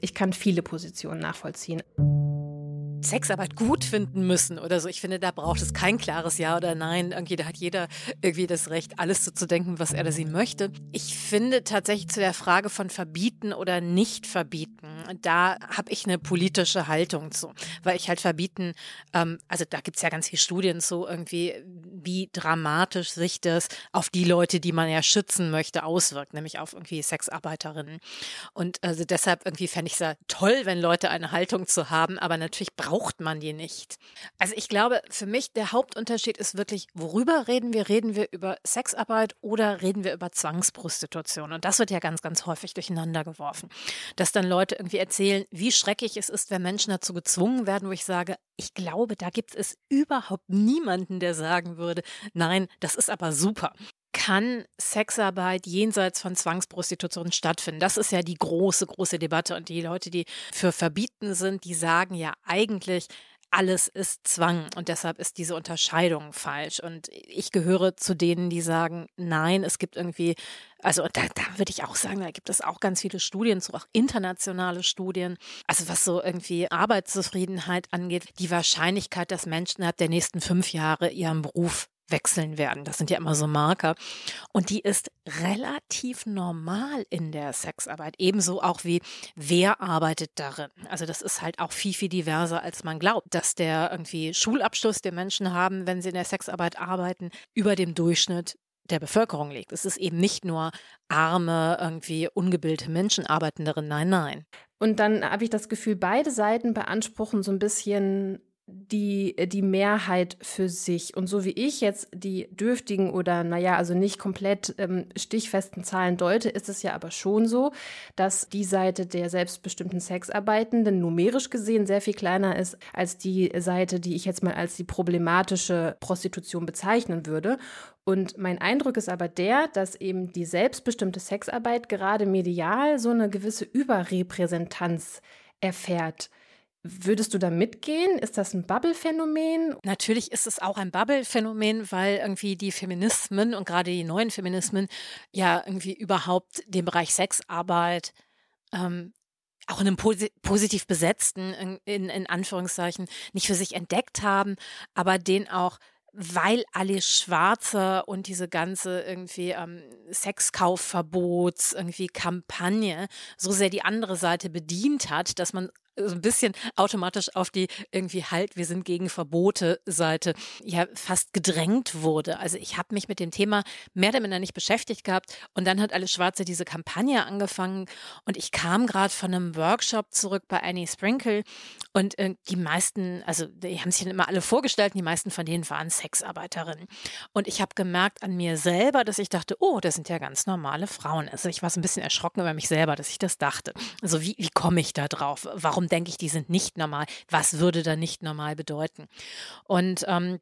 ich kann viele Positionen nachvollziehen. Sexarbeit gut finden müssen oder so. Ich finde, da braucht es kein klares Ja oder Nein. Irgendwie, da hat jeder irgendwie das Recht, alles so zu denken, was er oder sie möchte. Ich finde tatsächlich zu der Frage von verbieten oder nicht verbieten, da habe ich eine politische Haltung zu, weil ich halt verbieten, ähm, also da gibt es ja ganz viele Studien zu, irgendwie, wie dramatisch sich das auf die Leute, die man ja schützen möchte, auswirkt, nämlich auf irgendwie Sexarbeiterinnen. Und also deshalb irgendwie fände ich es ja toll, wenn Leute eine Haltung zu haben, aber natürlich braucht man die nicht. Also ich glaube, für mich der Hauptunterschied ist wirklich, worüber reden wir? Reden wir über Sexarbeit oder reden wir über Zwangsprostitution? Und das wird ja ganz, ganz häufig durcheinander geworfen. Dass dann Leute irgendwie erzählen, wie schrecklich es ist, wenn Menschen dazu gezwungen werden, wo ich sage, ich glaube, da gibt es überhaupt niemanden, der sagen würde, nein, das ist aber super kann Sexarbeit jenseits von Zwangsprostitution stattfinden? Das ist ja die große, große Debatte. Und die Leute, die für verbieten sind, die sagen ja eigentlich, alles ist Zwang und deshalb ist diese Unterscheidung falsch. Und ich gehöre zu denen, die sagen, nein, es gibt irgendwie, also da, da würde ich auch sagen, da gibt es auch ganz viele Studien zu, auch internationale Studien. Also was so irgendwie Arbeitszufriedenheit angeht, die Wahrscheinlichkeit, dass Menschen innerhalb der nächsten fünf Jahre ihren Beruf wechseln werden. Das sind ja immer so Marker. Und die ist relativ normal in der Sexarbeit. Ebenso auch wie, wer arbeitet darin. Also das ist halt auch viel, viel diverser, als man glaubt, dass der irgendwie Schulabschluss, den Menschen haben, wenn sie in der Sexarbeit arbeiten, über dem Durchschnitt der Bevölkerung liegt. Es ist eben nicht nur arme, irgendwie ungebildete Menschen arbeiten darin. Nein, nein. Und dann habe ich das Gefühl, beide Seiten beanspruchen so ein bisschen die, die Mehrheit für sich. Und so wie ich jetzt die dürftigen oder, naja, also nicht komplett ähm, stichfesten Zahlen deute, ist es ja aber schon so, dass die Seite der selbstbestimmten Sexarbeitenden numerisch gesehen sehr viel kleiner ist als die Seite, die ich jetzt mal als die problematische Prostitution bezeichnen würde. Und mein Eindruck ist aber der, dass eben die selbstbestimmte Sexarbeit gerade medial so eine gewisse Überrepräsentanz erfährt. Würdest du da mitgehen? Ist das ein Bubble-Phänomen? Natürlich ist es auch ein Bubble-Phänomen, weil irgendwie die Feminismen und gerade die neuen Feminismen ja irgendwie überhaupt den Bereich Sexarbeit ähm, auch in einem posi positiv besetzten, in, in, in Anführungszeichen, nicht für sich entdeckt haben, aber den auch weil alle Schwarze und diese ganze irgendwie ähm, Sexkaufverbots irgendwie Kampagne so sehr die andere Seite bedient hat, dass man so ein bisschen automatisch auf die irgendwie halt, wir sind gegen Verbote Seite ja fast gedrängt wurde. Also ich habe mich mit dem Thema mehr oder minder nicht beschäftigt gehabt und dann hat alles Schwarze diese Kampagne angefangen und ich kam gerade von einem Workshop zurück bei Annie Sprinkle und äh, die meisten, also die haben sich dann immer alle vorgestellt, die meisten von denen waren Sexarbeiterinnen und ich habe gemerkt an mir selber, dass ich dachte, oh, das sind ja ganz normale Frauen. Also ich war so ein bisschen erschrocken über mich selber, dass ich das dachte. Also wie, wie komme ich da drauf? Warum denke ich, die sind nicht normal? Was würde da nicht normal bedeuten? Und ähm,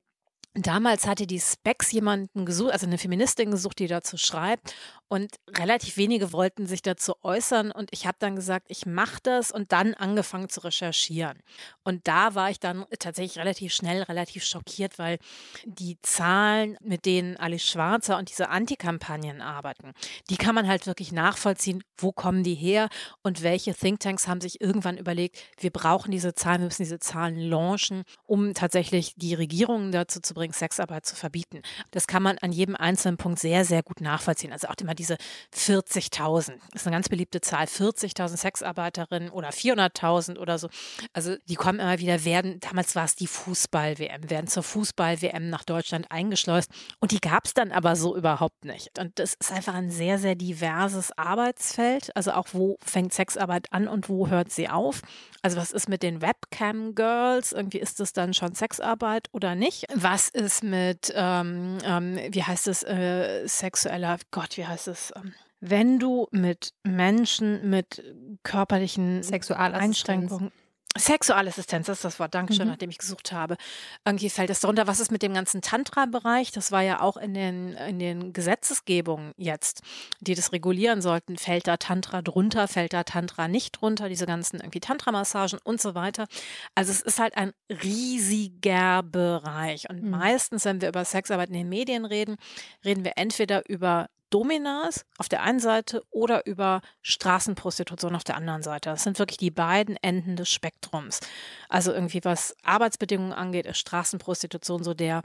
Damals hatte die Specs jemanden gesucht, also eine Feministin gesucht, die dazu schreibt. Und relativ wenige wollten sich dazu äußern. Und ich habe dann gesagt, ich mache das und dann angefangen zu recherchieren. Und da war ich dann tatsächlich relativ schnell, relativ schockiert, weil die Zahlen, mit denen Alice Schwarzer und diese Antikampagnen arbeiten, die kann man halt wirklich nachvollziehen. Wo kommen die her und welche Thinktanks haben sich irgendwann überlegt, wir brauchen diese Zahlen, wir müssen diese Zahlen launchen, um tatsächlich die Regierungen dazu zu bringen, Sexarbeit zu verbieten. Das kann man an jedem einzelnen Punkt sehr, sehr gut nachvollziehen. Also auch immer diese 40.000, das ist eine ganz beliebte Zahl, 40.000 Sexarbeiterinnen oder 400.000 oder so. Also die kommen immer wieder, werden, damals war es die Fußball-WM, werden zur Fußball-WM nach Deutschland eingeschleust und die gab es dann aber so überhaupt nicht. Und das ist einfach ein sehr, sehr diverses Arbeitsfeld. Also auch wo fängt Sexarbeit an und wo hört sie auf? Also was ist mit den Webcam-Girls? Irgendwie ist das dann schon Sexarbeit oder nicht? Was ist mit, ähm, ähm, wie heißt es, äh, sexueller, Gott, wie heißt es? Ähm, wenn du mit Menschen mit körperlichen Einschränkungen Sexualassistenz, das ist das Wort, Dankeschön, mhm. nachdem ich gesucht habe. Irgendwie fällt das darunter. Was ist mit dem ganzen Tantra-Bereich? Das war ja auch in den, in den Gesetzesgebungen jetzt, die das regulieren sollten. Fällt da Tantra drunter? Fällt da Tantra nicht drunter? Diese ganzen irgendwie Tantra-Massagen und so weiter. Also es ist halt ein riesiger Bereich. Und mhm. meistens, wenn wir über Sexarbeit in den Medien reden, reden wir entweder über Dominas auf der einen Seite oder über Straßenprostitution auf der anderen Seite. Das sind wirklich die beiden Enden des Spektrums. Also irgendwie was Arbeitsbedingungen angeht, ist Straßenprostitution so der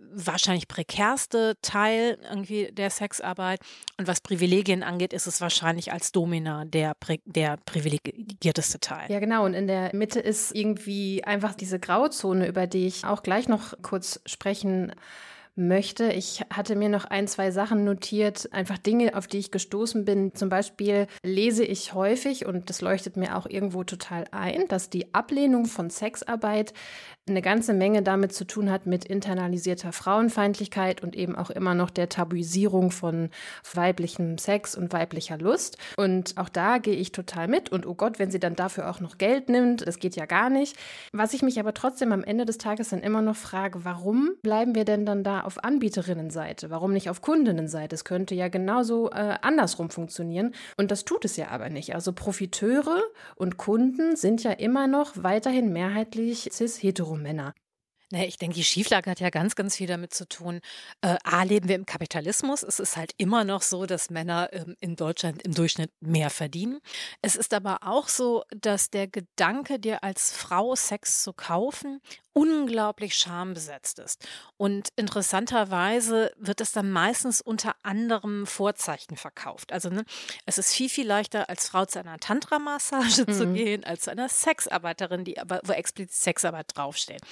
wahrscheinlich prekärste Teil irgendwie der Sexarbeit. Und was Privilegien angeht, ist es wahrscheinlich als Domina der, der privilegierteste Teil. Ja, genau. Und in der Mitte ist irgendwie einfach diese Grauzone, über die ich auch gleich noch kurz sprechen möchte. Ich hatte mir noch ein, zwei Sachen notiert, einfach Dinge, auf die ich gestoßen bin. Zum Beispiel lese ich häufig, und das leuchtet mir auch irgendwo total ein, dass die Ablehnung von Sexarbeit eine ganze Menge damit zu tun hat mit internalisierter Frauenfeindlichkeit und eben auch immer noch der Tabuisierung von weiblichem Sex und weiblicher Lust. Und auch da gehe ich total mit. Und oh Gott, wenn sie dann dafür auch noch Geld nimmt, das geht ja gar nicht. Was ich mich aber trotzdem am Ende des Tages dann immer noch frage, warum bleiben wir denn dann da auf Anbieterinnenseite? Warum nicht auf Kundinnenseite? Es könnte ja genauso äh, andersrum funktionieren. Und das tut es ja aber nicht. Also Profiteure und Kunden sind ja immer noch weiterhin mehrheitlich cis-hetero Männer. Naja, ich denke, die Schieflage hat ja ganz, ganz viel damit zu tun. Äh, A, leben wir im Kapitalismus. Es ist halt immer noch so, dass Männer ähm, in Deutschland im Durchschnitt mehr verdienen. Es ist aber auch so, dass der Gedanke, dir als Frau Sex zu kaufen unglaublich schambesetzt ist. Und interessanterweise wird es dann meistens unter anderem Vorzeichen verkauft. Also ne, es ist viel, viel leichter, als Frau zu einer Tantra-Massage *laughs* mhm. zu gehen, als zu einer Sexarbeiterin, die aber, wo explizit Sexarbeit draufsteht.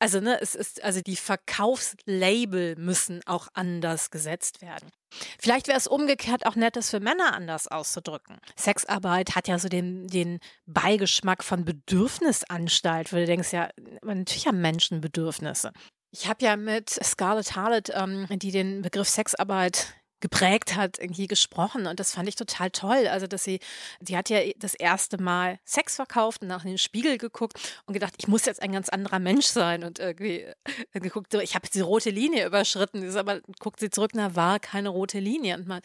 Also ne, es ist, also die Verkaufslabel müssen auch anders gesetzt werden. Vielleicht wäre es umgekehrt auch nett, das für Männer anders auszudrücken. Sexarbeit hat ja so den, den Beigeschmack von Bedürfnisanstalt, wo du denkst, ja, natürlich haben Menschen Bedürfnisse. Ich habe ja mit Scarlett Harlett, ähm, die den Begriff Sexarbeit geprägt hat, irgendwie gesprochen. Und das fand ich total toll. Also, dass sie, sie hat ja das erste Mal Sex verkauft und nach den Spiegel geguckt und gedacht, ich muss jetzt ein ganz anderer Mensch sein. Und irgendwie geguckt, ich habe die rote Linie überschritten. Aber guckt sie zurück, na, war keine rote Linie. Und man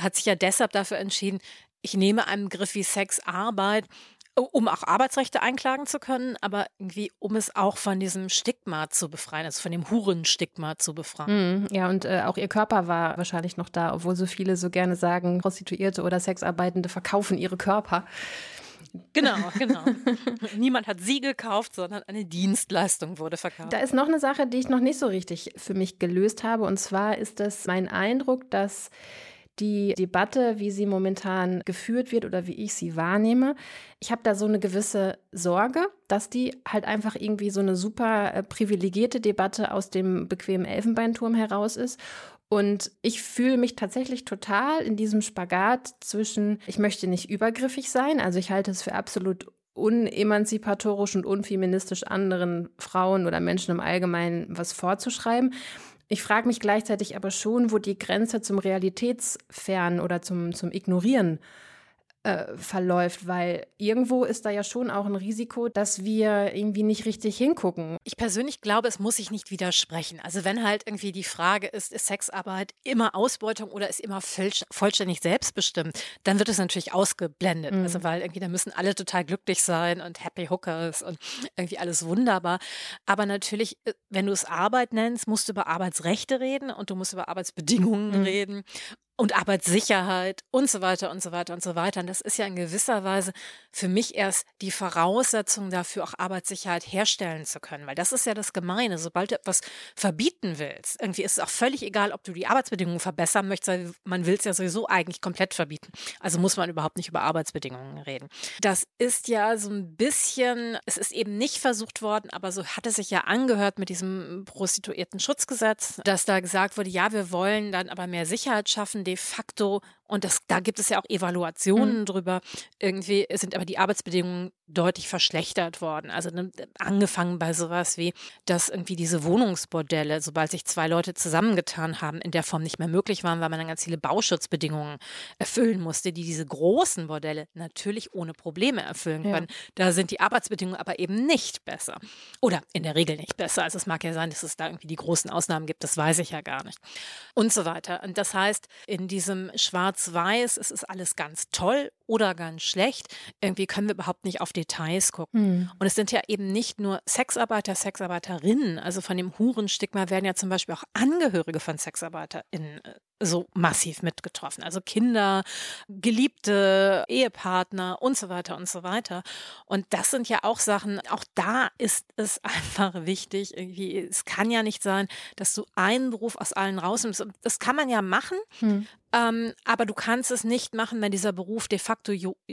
hat sich ja deshalb dafür entschieden, ich nehme einen Begriff wie Sexarbeit um auch Arbeitsrechte einklagen zu können, aber irgendwie, um es auch von diesem Stigma zu befreien, also von dem Hurenstigma zu befreien. Mm, ja, und äh, auch ihr Körper war wahrscheinlich noch da, obwohl so viele so gerne sagen, Prostituierte oder Sexarbeitende verkaufen ihre Körper. Genau, *laughs* genau. Niemand hat sie gekauft, sondern eine Dienstleistung wurde verkauft. Da ist noch eine Sache, die ich noch nicht so richtig für mich gelöst habe. Und zwar ist das mein Eindruck, dass die Debatte, wie sie momentan geführt wird oder wie ich sie wahrnehme, ich habe da so eine gewisse Sorge, dass die halt einfach irgendwie so eine super äh, privilegierte Debatte aus dem bequemen Elfenbeinturm heraus ist und ich fühle mich tatsächlich total in diesem Spagat zwischen, ich möchte nicht übergriffig sein, also ich halte es für absolut unemanzipatorisch und unfeministisch anderen Frauen oder Menschen im Allgemeinen was vorzuschreiben. Ich frage mich gleichzeitig aber schon, wo die Grenze zum Realitätsfern oder zum, zum Ignorieren äh, verläuft, weil irgendwo ist da ja schon auch ein Risiko, dass wir irgendwie nicht richtig hingucken. Ich persönlich glaube, es muss sich nicht widersprechen. Also wenn halt irgendwie die Frage ist, ist Sexarbeit immer Ausbeutung oder ist immer vollständig selbstbestimmt, dann wird es natürlich ausgeblendet. Mhm. Also weil irgendwie da müssen alle total glücklich sein und Happy Hookers und irgendwie alles wunderbar. Aber natürlich, äh, wenn du es Arbeit nennst, musst du über Arbeitsrechte reden und du musst über Arbeitsbedingungen mhm. reden und Arbeitssicherheit und so weiter und so weiter und so weiter. Und das ist ja in gewisser Weise für mich erst die Voraussetzung dafür, auch Arbeitssicherheit herstellen zu können. Weil das ist ja das Gemeine. Sobald du etwas verbieten willst, irgendwie ist es auch völlig egal, ob du die Arbeitsbedingungen verbessern möchtest. Man will es ja sowieso eigentlich komplett verbieten. Also muss man überhaupt nicht über Arbeitsbedingungen reden. Das ist ja so ein bisschen, es ist eben nicht versucht worden, aber so hat es sich ja angehört mit diesem Prostituierten-Schutzgesetz, dass da gesagt wurde, ja, wir wollen dann aber mehr Sicherheit schaffen, de facto Und das, da gibt es ja auch Evaluationen mhm. drüber. Irgendwie sind aber die Arbeitsbedingungen deutlich verschlechtert worden. Also ne, angefangen bei sowas wie, dass irgendwie diese Wohnungsbordelle, sobald sich zwei Leute zusammengetan haben, in der Form nicht mehr möglich waren, weil man dann ganz viele Bauschutzbedingungen erfüllen musste, die diese großen Bordelle natürlich ohne Probleme erfüllen können. Ja. Da sind die Arbeitsbedingungen aber eben nicht besser. Oder in der Regel nicht besser. Also es mag ja sein, dass es da irgendwie die großen Ausnahmen gibt, das weiß ich ja gar nicht. Und so weiter. Und das heißt, in diesem schwarz schwarz-weiß, es ist alles ganz toll oder ganz schlecht. Irgendwie können wir überhaupt nicht auf Details gucken. Mhm. Und es sind ja eben nicht nur Sexarbeiter, Sexarbeiterinnen. Also von dem Hurenstigma werden ja zum Beispiel auch Angehörige von SexarbeiterInnen äh, so massiv mitgetroffen. Also Kinder, Geliebte, Ehepartner und so weiter und so weiter. Und das sind ja auch Sachen, auch da ist es *laughs* einfach wichtig, irgendwie, es kann ja nicht sein, dass du einen Beruf aus allen rausnimmst. Das kann man ja machen, hm. Ähm, aber du kannst es nicht machen, wenn dieser Beruf de facto,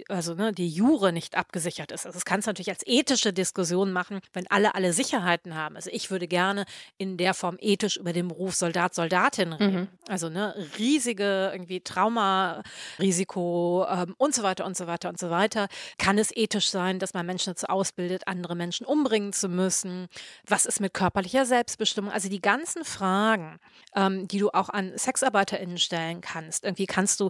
also ne, die Jure nicht abgesichert ist. Also das kannst du natürlich als ethische Diskussion machen, wenn alle alle Sicherheiten haben. Also ich würde gerne in der Form ethisch über den Beruf Soldat, Soldatin reden. Mhm. Also ne, riesige irgendwie Traumarisiko ähm, und so weiter und so weiter und so weiter. Kann es ethisch sein, dass man Menschen dazu ausbildet, andere Menschen umbringen zu müssen? Was ist mit körperlicher Selbstbestimmung? Also die ganzen Fragen, ähm, die du auch an SexarbeiterInnen stellen kannst. Irgendwie kannst du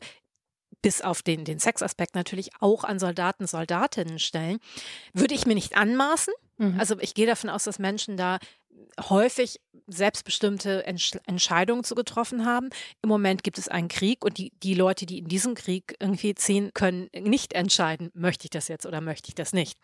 bis auf den, den Sexaspekt natürlich auch an Soldaten, Soldatinnen stellen. Würde ich mir nicht anmaßen. Mhm. Also ich gehe davon aus, dass Menschen da häufig selbstbestimmte Entsch Entscheidungen zu getroffen haben. Im Moment gibt es einen Krieg und die, die Leute, die in diesem Krieg irgendwie ziehen, können nicht entscheiden, möchte ich das jetzt oder möchte ich das nicht.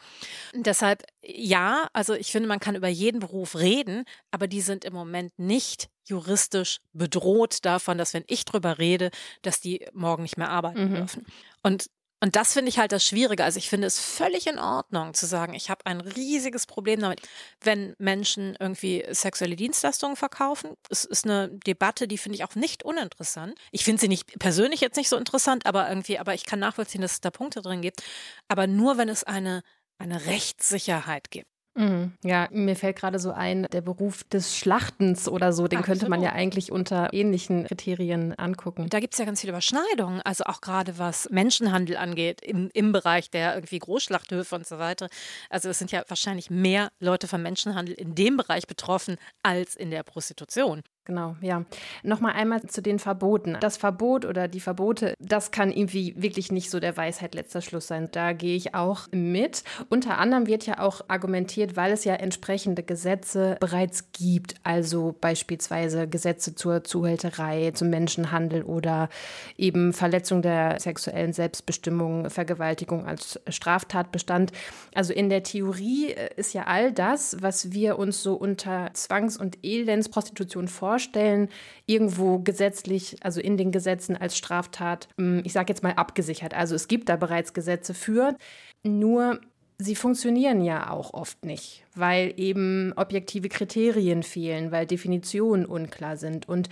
Und deshalb, ja, also ich finde, man kann über jeden Beruf reden, aber die sind im Moment nicht juristisch bedroht davon, dass wenn ich drüber rede, dass die morgen nicht mehr arbeiten mhm. dürfen. Und und das finde ich halt das Schwierige. Also ich finde es völlig in Ordnung zu sagen, ich habe ein riesiges Problem damit, wenn Menschen irgendwie sexuelle Dienstleistungen verkaufen. Es ist eine Debatte, die finde ich auch nicht uninteressant. Ich finde sie nicht persönlich jetzt nicht so interessant, aber irgendwie, aber ich kann nachvollziehen, dass es da Punkte drin gibt. Aber nur wenn es eine eine Rechtssicherheit gibt. Mhm. Ja, mir fällt gerade so ein, der Beruf des Schlachtens oder so, den Ach, könnte man ja eigentlich unter ähnlichen Kriterien angucken. Da gibt es ja ganz viele Überschneidungen, also auch gerade was Menschenhandel angeht, im, im Bereich der irgendwie Großschlachthöfe und so weiter. Also es sind ja wahrscheinlich mehr Leute vom Menschenhandel in dem Bereich betroffen als in der Prostitution. Genau, ja. Nochmal einmal zu den Verboten. Das Verbot oder die Verbote, das kann irgendwie wirklich nicht so der Weisheit letzter Schluss sein. Da gehe ich auch mit. Unter anderem wird ja auch argumentiert, weil es ja entsprechende Gesetze bereits gibt. Also beispielsweise Gesetze zur Zuhälterei, zum Menschenhandel oder eben Verletzung der sexuellen Selbstbestimmung, Vergewaltigung als Straftatbestand. Also in der Theorie äh, ist ja all das, was wir uns so unter Zwangs- und Elendsprostitution vorstellen, vorstellen, irgendwo gesetzlich, also in den Gesetzen als Straftat, hm, ich sage jetzt mal abgesichert. Also es gibt da bereits Gesetze für, nur sie funktionieren ja auch oft nicht, weil eben objektive Kriterien fehlen, weil Definitionen unklar sind. Und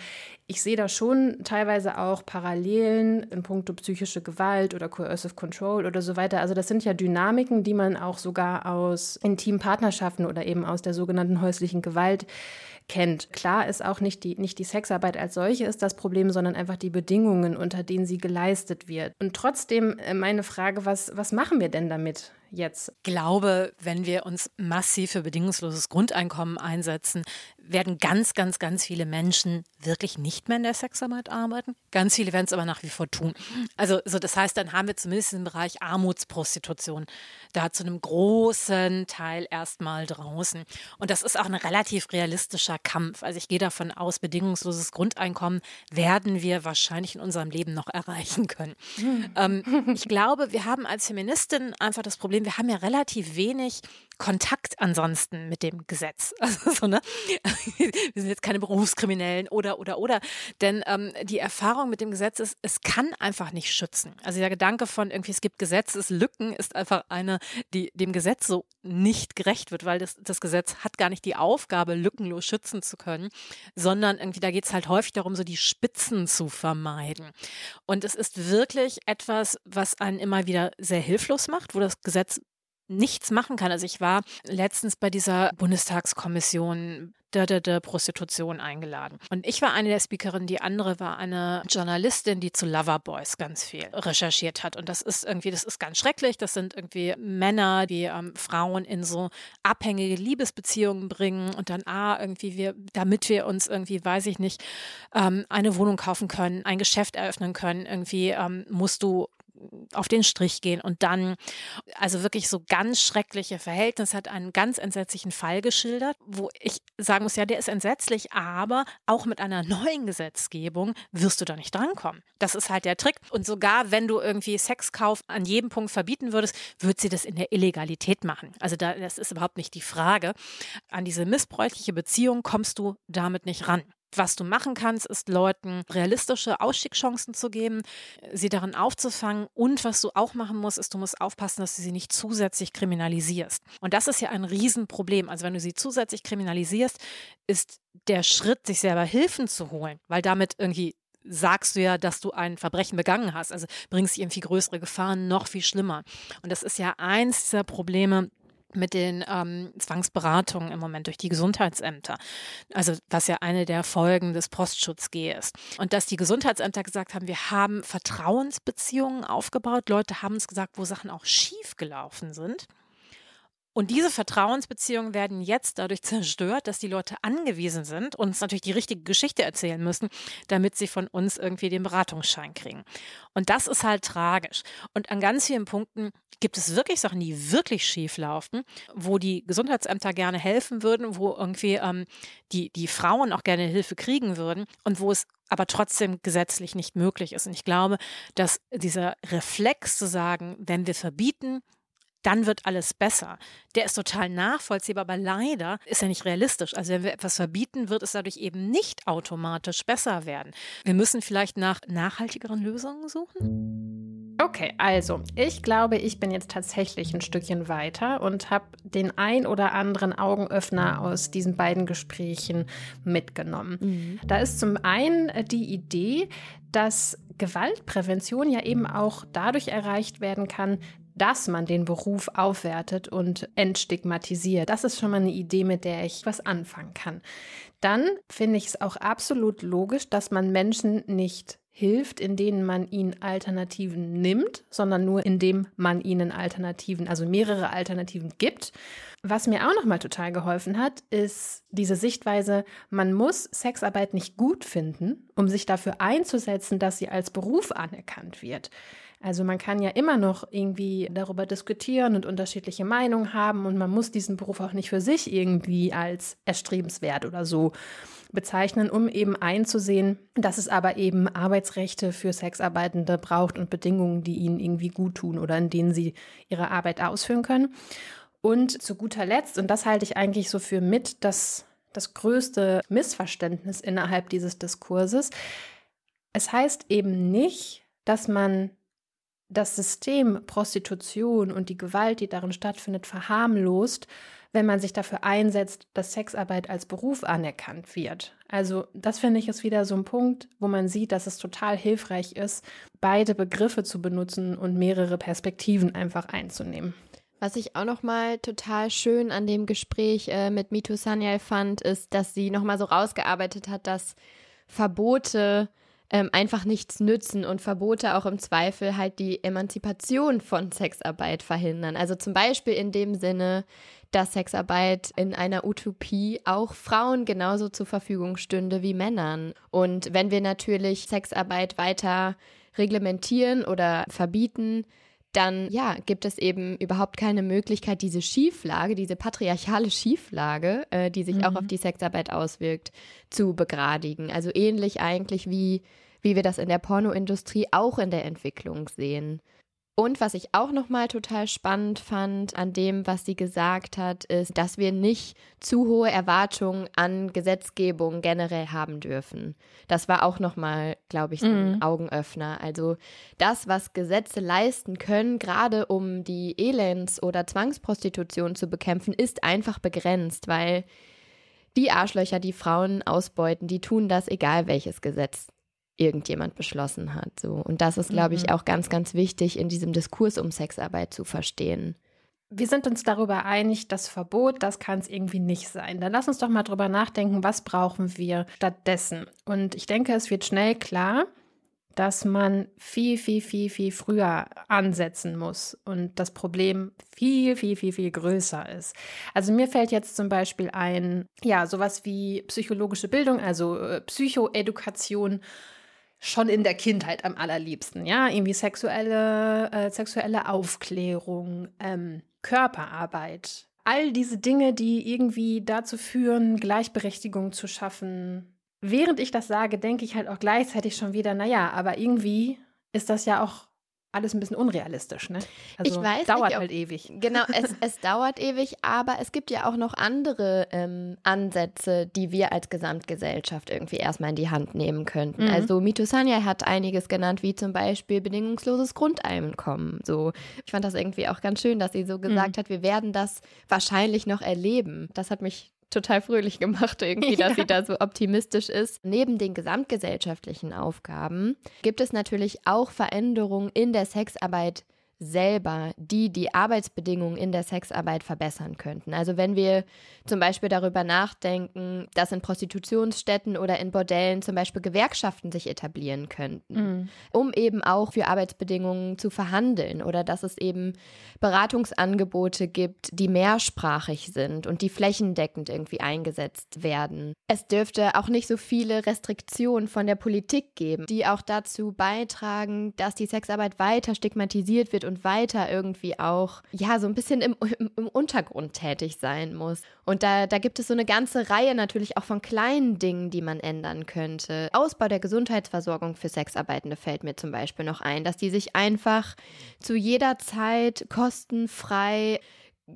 ich sehe da schon teilweise auch Parallelen in puncto psychische Gewalt oder Coercive Control oder so weiter. Also das sind ja Dynamiken, die man auch sogar aus intimen Partnerschaften oder eben aus der sogenannten häuslichen Gewalt kennt. Klar ist auch nicht die, nicht die Sexarbeit als solche ist das Problem, sondern einfach die Bedingungen, unter denen sie geleistet wird. Und trotzdem äh, meine Frage, was, was machen wir denn damit? Jetzt? Glaube, wenn wir uns massiv für bedingungsloses Grundeinkommen einsetzen, werden ganz, ganz, ganz viele Menschen wirklich nicht mehr in der Sexarbeit arbeiten. Ganz viele werden es aber nach wie vor tun. Also, so das heißt, dann haben wir zumindest im Bereich Armutsprostitution da zu einem großen Teil erstmal draußen. Und das ist auch ein relativ realistischer Kampf. Also ich gehe davon aus, bedingungsloses Grundeinkommen werden wir wahrscheinlich in unserem Leben noch erreichen können. ähm, ich glaube, wir haben als Feministin einfach das Problem, wir haben ja relativ wenig Kontakt ansonsten mit dem Gesetz. *laughs* Also so, ne? Wir sind jetzt keine Berufskriminellen oder, oder, oder. Denn ähm, die Erfahrung mit dem Gesetz ist, es kann einfach nicht schützen. Also der Gedanke von irgendwie, es gibt Gesetzeslücken, ist einfach eine, die dem Gesetz so nicht gerecht wird, weil das, das Gesetz hat gar nicht die Aufgabe, lückenlos schützen zu können, sondern irgendwie, da geht es halt häufig darum, so die Spitzen zu vermeiden. Und es ist wirklich etwas, was einen immer wieder sehr hilflos macht, wo das Gesetz nichts machen kann. Also ich war letztens bei dieser Bundestagskommission der, der, der Prostitution eingeladen. Und ich war eine der Speakerinnen, die andere war eine Journalistin, die zu Loverboys ganz viel recherchiert hat. Und das ist irgendwie, das ist ganz schrecklich. Das sind irgendwie Männer, die ähm, Frauen in so abhängige Liebesbeziehungen bringen und dann, ah, irgendwie wir, damit wir uns irgendwie, weiß ich nicht, ähm, eine Wohnung kaufen können, ein Geschäft eröffnen können, irgendwie ähm, musst du auf den Strich gehen und dann, also wirklich so ganz schreckliche Verhältnisse, hat einen ganz entsetzlichen Fall geschildert, wo ich sagen muss, ja, der ist entsetzlich, aber auch mit einer neuen Gesetzgebung wirst du da nicht drankommen. Das ist halt der Trick. Und sogar wenn du irgendwie Sexkauf an jedem Punkt verbieten würdest, wird sie das in der Illegalität machen. Also da, das ist überhaupt nicht die Frage. An diese missbräuchliche Beziehung kommst du damit nicht ran. Was du machen kannst, ist Leuten realistische Ausstiegschancen zu geben, sie darin aufzufangen. Und was du auch machen musst, ist, du musst aufpassen, dass du sie nicht zusätzlich kriminalisierst. Und das ist ja ein Riesenproblem. Also wenn du sie zusätzlich kriminalisierst, ist der Schritt, sich selber Hilfen zu holen, weil damit irgendwie sagst du ja, dass du ein Verbrechen begangen hast. Also bringst dich in viel größere Gefahren, noch viel schlimmer. Und das ist ja eins dieser Probleme, mit den ähm, Zwangsberatungen im Moment durch die Gesundheitsämter. Also was ja eine der Folgen des Postschutz G ist. Und dass die Gesundheitsämter gesagt haben, wir haben Vertrauensbeziehungen aufgebaut. Leute haben uns gesagt, wo Sachen auch schief gelaufen sind. Und diese Vertrauensbeziehungen werden jetzt dadurch *laughs* zerstört, dass die Leute angewiesen sind und uns natürlich die richtige Geschichte erzählen müssen, damit sie von uns irgendwie den Beratungsschein kriegen. Und das ist halt tragisch. Und an ganz vielen Punkten gibt es wirklich Sachen, die wirklich schief laufen, wo die Gesundheitsämter gerne helfen würden, wo irgendwie ähm, die, die Frauen auch gerne Hilfe kriegen würden und wo es aber trotzdem gesetzlich nicht möglich ist. Und ich glaube, dass dieser Reflex zu sagen, wenn wir verbieten, dann wird alles besser. Der ist total nachvollziehbar, aber leider ist er nicht realistisch. Also wenn wir etwas verbieten, wird es dadurch eben nicht automatisch besser werden. Wir müssen vielleicht nach nachhaltigeren Lösungen suchen. Okay, also ich glaube, ich bin jetzt tatsächlich ein Stückchen weiter und habe den ein oder anderen Augenöffner aus diesen beiden Gesprächen mitgenommen. Mhm. Da ist zum einen die Idee, dass Gewaltprävention ja eben auch dadurch erreicht werden kann, dass man den Beruf aufwertet und entstigmatisiert. Das ist schon mal eine Idee, mit der ich was anfangen kann. Dann finde ich es auch absolut logisch, dass man Menschen nicht hilft, indem man ihnen Alternativen nimmt, sondern nur indem man ihnen Alternativen, also mehrere Alternativen gibt. Was mir auch nochmal total geholfen hat, ist diese Sichtweise, man muss Sexarbeit nicht gut finden, um sich dafür einzusetzen, dass sie als Beruf anerkannt wird. Also man kann ja immer noch irgendwie darüber diskutieren und unterschiedliche Meinungen haben und man muss diesen Beruf auch nicht für sich irgendwie als erstrebenswert oder so bezeichnen, um eben einzusehen, dass es aber eben Arbeitsrechte für Sexarbeitende braucht und Bedingungen, die ihnen irgendwie gut tun oder in denen sie ihre Arbeit ausführen können. Und zu guter Letzt, und das halte ich eigentlich so für mit das, das größte Missverständnis innerhalb dieses Diskurses, es heißt eben nicht, dass man das System Prostitution und die Gewalt, die darin stattfindet, verharmlost, wenn man sich dafür einsetzt, dass Sexarbeit als Beruf anerkannt wird. Also das finde ich ist wieder so ein Punkt, wo man sieht, dass es total hilfreich ist, beide Begriffe zu benutzen und mehrere Perspektiven einfach einzunehmen. Was ich auch noch mal total schön an dem Gespräch äh, mit Mitu Sanyal fand, ist, dass sie noch mal so rausgearbeitet hat, dass Verbote ähm, einfach nichts nützen und Verbote auch im Zweifel halt die Emanzipation von Sexarbeit verhindern. Also zum Beispiel in dem Sinne, dass Sexarbeit in einer Utopie auch Frauen genauso zur Verfügung stünde wie Männern. Und wenn wir natürlich Sexarbeit weiter reglementieren oder verbieten, dann ja, gibt es eben überhaupt keine Möglichkeit, diese Schieflage, diese patriarchale Schieflage, äh, die sich mhm. auch auf die Sexarbeit auswirkt, zu begradigen. Also ähnlich eigentlich wie wie wir das in der Pornoindustrie auch in der Entwicklung sehen. Und was ich auch nochmal total spannend fand an dem, was sie gesagt hat, ist, dass wir nicht zu hohe Erwartungen an Gesetzgebung generell haben dürfen. Das war auch nochmal, glaube ich, ein mhm. Augenöffner. Also das, was Gesetze leisten können, gerade um die Elends- oder Zwangsprostitution zu bekämpfen, ist einfach begrenzt, weil die Arschlöcher, die Frauen ausbeuten, die tun das, egal welches Gesetz irgendjemand beschlossen hat. So. Und das ist, glaube ich, mhm. auch ganz, ganz wichtig in diesem Diskurs um Sexarbeit zu verstehen. Wir sind uns darüber einig, das Verbot, das kann es irgendwie nicht sein. Dann lass uns doch mal drüber nachdenken, was brauchen wir stattdessen. Und ich denke, es wird schnell klar, dass man viel, viel, viel, viel früher ansetzen muss und das Problem viel, viel, viel, viel größer ist. Also mir fällt jetzt zum Beispiel ein, ja, sowas wie psychologische Bildung, also äh, Psychoedukation schon in der Kindheit am allerliebsten, ja, irgendwie sexuelle, äh, sexuelle Aufklärung, ähm, Körperarbeit, all diese Dinge, die irgendwie dazu führen, Gleichberechtigung zu schaffen. Während ich das sage, denke ich halt auch gleichzeitig schon wieder, naja, aber irgendwie ist das ja auch alles ein bisschen unrealistisch, ne? Also ich weiß dauert nicht, halt ewig. Genau, es, *laughs* es dauert ewig, aber es gibt ja auch noch andere ähm, Ansätze, die wir als Gesamtgesellschaft irgendwie erstmal in die Hand nehmen könnten. Mhm. Also Mito Sanyal hat einiges genannt, wie zum Beispiel bedingungsloses Grundeinkommen. So, ich fand das irgendwie auch ganz schön, dass sie so gesagt mhm. hat, wir werden das wahrscheinlich noch erleben. Das hat mich total fröhlich gemacht irgendwie, *laughs* dass ja. sie da so optimistisch ist. Neben den gesamtgesellschaftlichen Aufgaben gibt es natürlich auch Veränderungen in der Sexarbeit selber, die die Arbeitsbedingungen in der Sexarbeit verbessern könnten. Also wenn wir zum Beispiel darüber nachdenken, dass in Prostitutionsstätten oder in Bordellen zum Beispiel Gewerkschaften sich etablieren könnten, mhm. um eben auch für Arbeitsbedingungen zu verhandeln oder dass es eben Beratungsangebote gibt, die mehrsprachig sind und die flächendeckend irgendwie eingesetzt werden. Es dürfte auch nicht so viele Restriktionen von der Politik geben, die auch dazu beitragen, dass die Sexarbeit weiter stigmatisiert wird und und weiter irgendwie auch, ja, so ein bisschen im, im, im Untergrund tätig sein muss. Und da, da gibt es so eine ganze Reihe natürlich auch von kleinen Dingen, die man ändern könnte. Ausbau der Gesundheitsversorgung für Sexarbeitende fällt mir zum Beispiel noch ein, dass die sich einfach zu jeder Zeit kostenfrei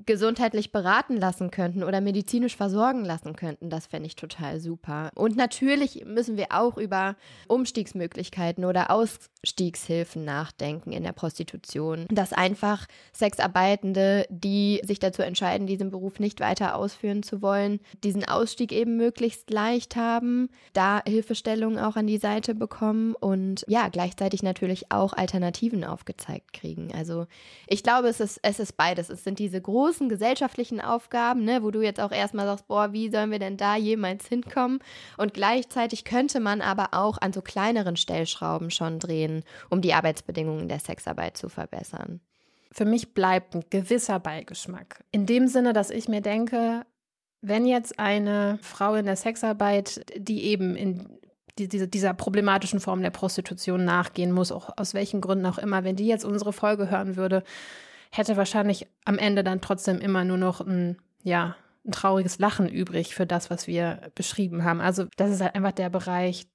gesundheitlich beraten lassen könnten oder medizinisch versorgen lassen könnten. Das fände ich total super. Und natürlich müssen wir auch über Umstiegsmöglichkeiten oder Ausstiegshilfen nachdenken in der Prostitution. Dass einfach Sexarbeitende, die sich dazu entscheiden, diesen Beruf nicht weiter ausführen zu wollen, diesen Ausstieg eben möglichst leicht haben, da Hilfestellungen auch an die Seite bekommen und ja, gleichzeitig natürlich auch Alternativen aufgezeigt kriegen. Also ich glaube, es ist, es ist beides. Es sind diese großen großen gesellschaftlichen Aufgaben, ne, wo du jetzt auch erstmal sagst, boah, wie sollen wir denn da jemals hinkommen? Und gleichzeitig könnte man aber auch an so kleineren Stellschrauben schon drehen, um die Arbeitsbedingungen der Sexarbeit zu verbessern. Für mich bleibt ein gewisser Beigeschmack. In dem Sinne, dass ich mir denke, wenn jetzt eine Frau in der Sexarbeit, die eben in die, dieser problematischen Form der Prostitution nachgehen muss, auch aus welchen Gründen auch immer, wenn die jetzt unsere Folge hören würde, hätte wahrscheinlich am Ende dann trotzdem immer nur noch ein, ja, ein trauriges Lachen übrig für das, was wir beschrieben haben. Also das ist halt einfach der Bereich,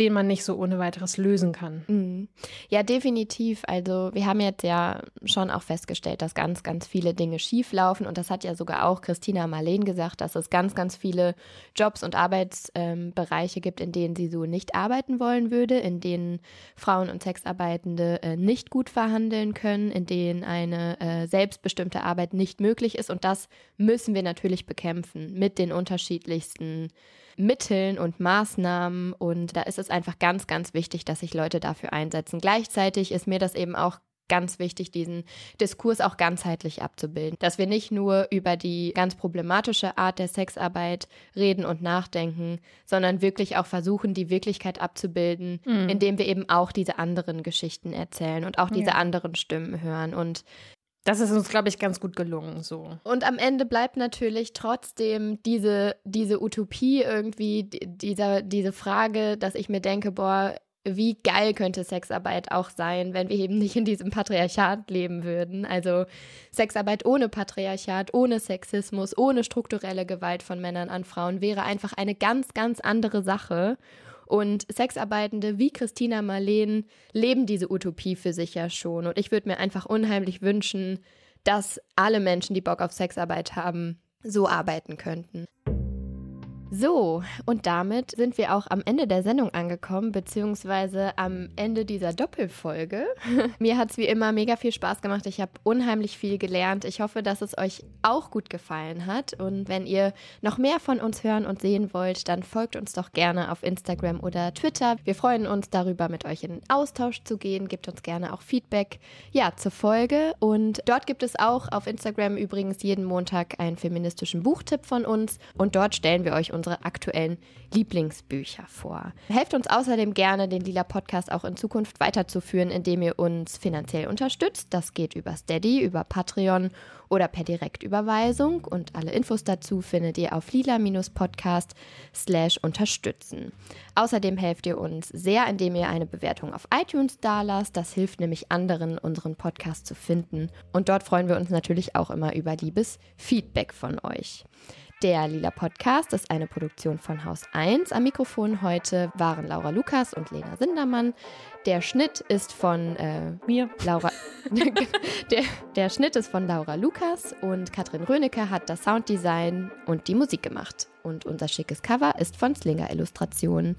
den man nicht so ohne weiteres lösen kann. Mhm. Ja, definitiv. Also wir haben jetzt ja schon auch festgestellt, dass ganz, ganz viele Dinge schieflaufen und das hat ja sogar auch Christina Marleen gesagt, dass es ganz, ganz viele Jobs und Arbeitsbereiche ähm, gibt, in denen sie so nicht arbeiten wollen würde, in denen Frauen und Sexarbeitende äh, nicht gut verhandeln können, in denen eine äh, selbstbestimmte Arbeit nicht möglich ist und das müssen wir natürlich bekämpfen mit den unterschiedlichsten Mitteln und Maßnahmen. Und da ist es einfach ganz, ganz wichtig, dass sich Leute dafür einsetzen. Gleichzeitig ist mir das eben auch ganz wichtig, diesen Diskurs auch ganzheitlich abzubilden. Dass wir nicht nur über die ganz problematische Art der Sexarbeit reden und nachdenken, sondern wirklich auch versuchen, die Wirklichkeit abzubilden, mhm. indem wir eben auch diese anderen Geschichten erzählen und auch diese ja. anderen Stimmen hören. Und das ist uns, glaube ich, ganz gut gelungen so. Und am Ende bleibt natürlich trotzdem diese, diese Utopie irgendwie, dieser, diese Frage, dass ich mir denke, boah, wie geil könnte Sexarbeit auch sein, wenn wir eben nicht in diesem Patriarchat leben würden. Also Sexarbeit ohne Patriarchat, ohne Sexismus, ohne strukturelle Gewalt von Männern an Frauen wäre einfach eine ganz, ganz andere Sache. Und Sexarbeitende wie Christina Marleen leben diese Utopie für sich ja schon. Und ich würde mir einfach unheimlich wünschen, dass alle Menschen, die Bock auf Sexarbeit haben, so arbeiten könnten. So, und damit sind wir auch am Ende der Sendung angekommen, beziehungsweise am Ende dieser Doppelfolge. *laughs* Mir hat es wie immer mega viel Spaß gemacht. Ich habe unheimlich viel gelernt. Ich hoffe, dass es euch auch gut gefallen hat. Und wenn ihr noch mehr von uns hören und sehen wollt, dann folgt uns doch gerne auf Instagram oder Twitter. Wir freuen uns darüber, mit euch in Austausch zu gehen. Gebt uns gerne auch Feedback ja, zur Folge. Und dort gibt es auch auf Instagram übrigens jeden Montag einen feministischen Buchtipp von uns. Und dort stellen wir euch unsere unsere aktuellen Lieblingsbücher vor. Helft uns außerdem gerne, den Lila Podcast auch in Zukunft weiterzuführen, indem ihr uns finanziell unterstützt. Das geht über Steady, über Patreon oder per Direktüberweisung. Und alle Infos dazu findet ihr auf lila-podcast slash unterstützen. Außerdem helft ihr uns sehr, indem ihr eine Bewertung auf iTunes dalasst. Das hilft nämlich anderen, unseren Podcast zu finden. Und dort freuen wir uns natürlich auch immer über liebes Feedback von euch. Der Lila Podcast ist eine Produktion von Haus 1. Am Mikrofon heute waren Laura Lukas und Lena Sindermann. Der Schnitt ist von äh, mir, Laura. *laughs* der, der Schnitt ist von Laura Lukas und Katrin Rönecke hat das Sounddesign und die Musik gemacht. Und unser schickes Cover ist von Slinger Illustrationen.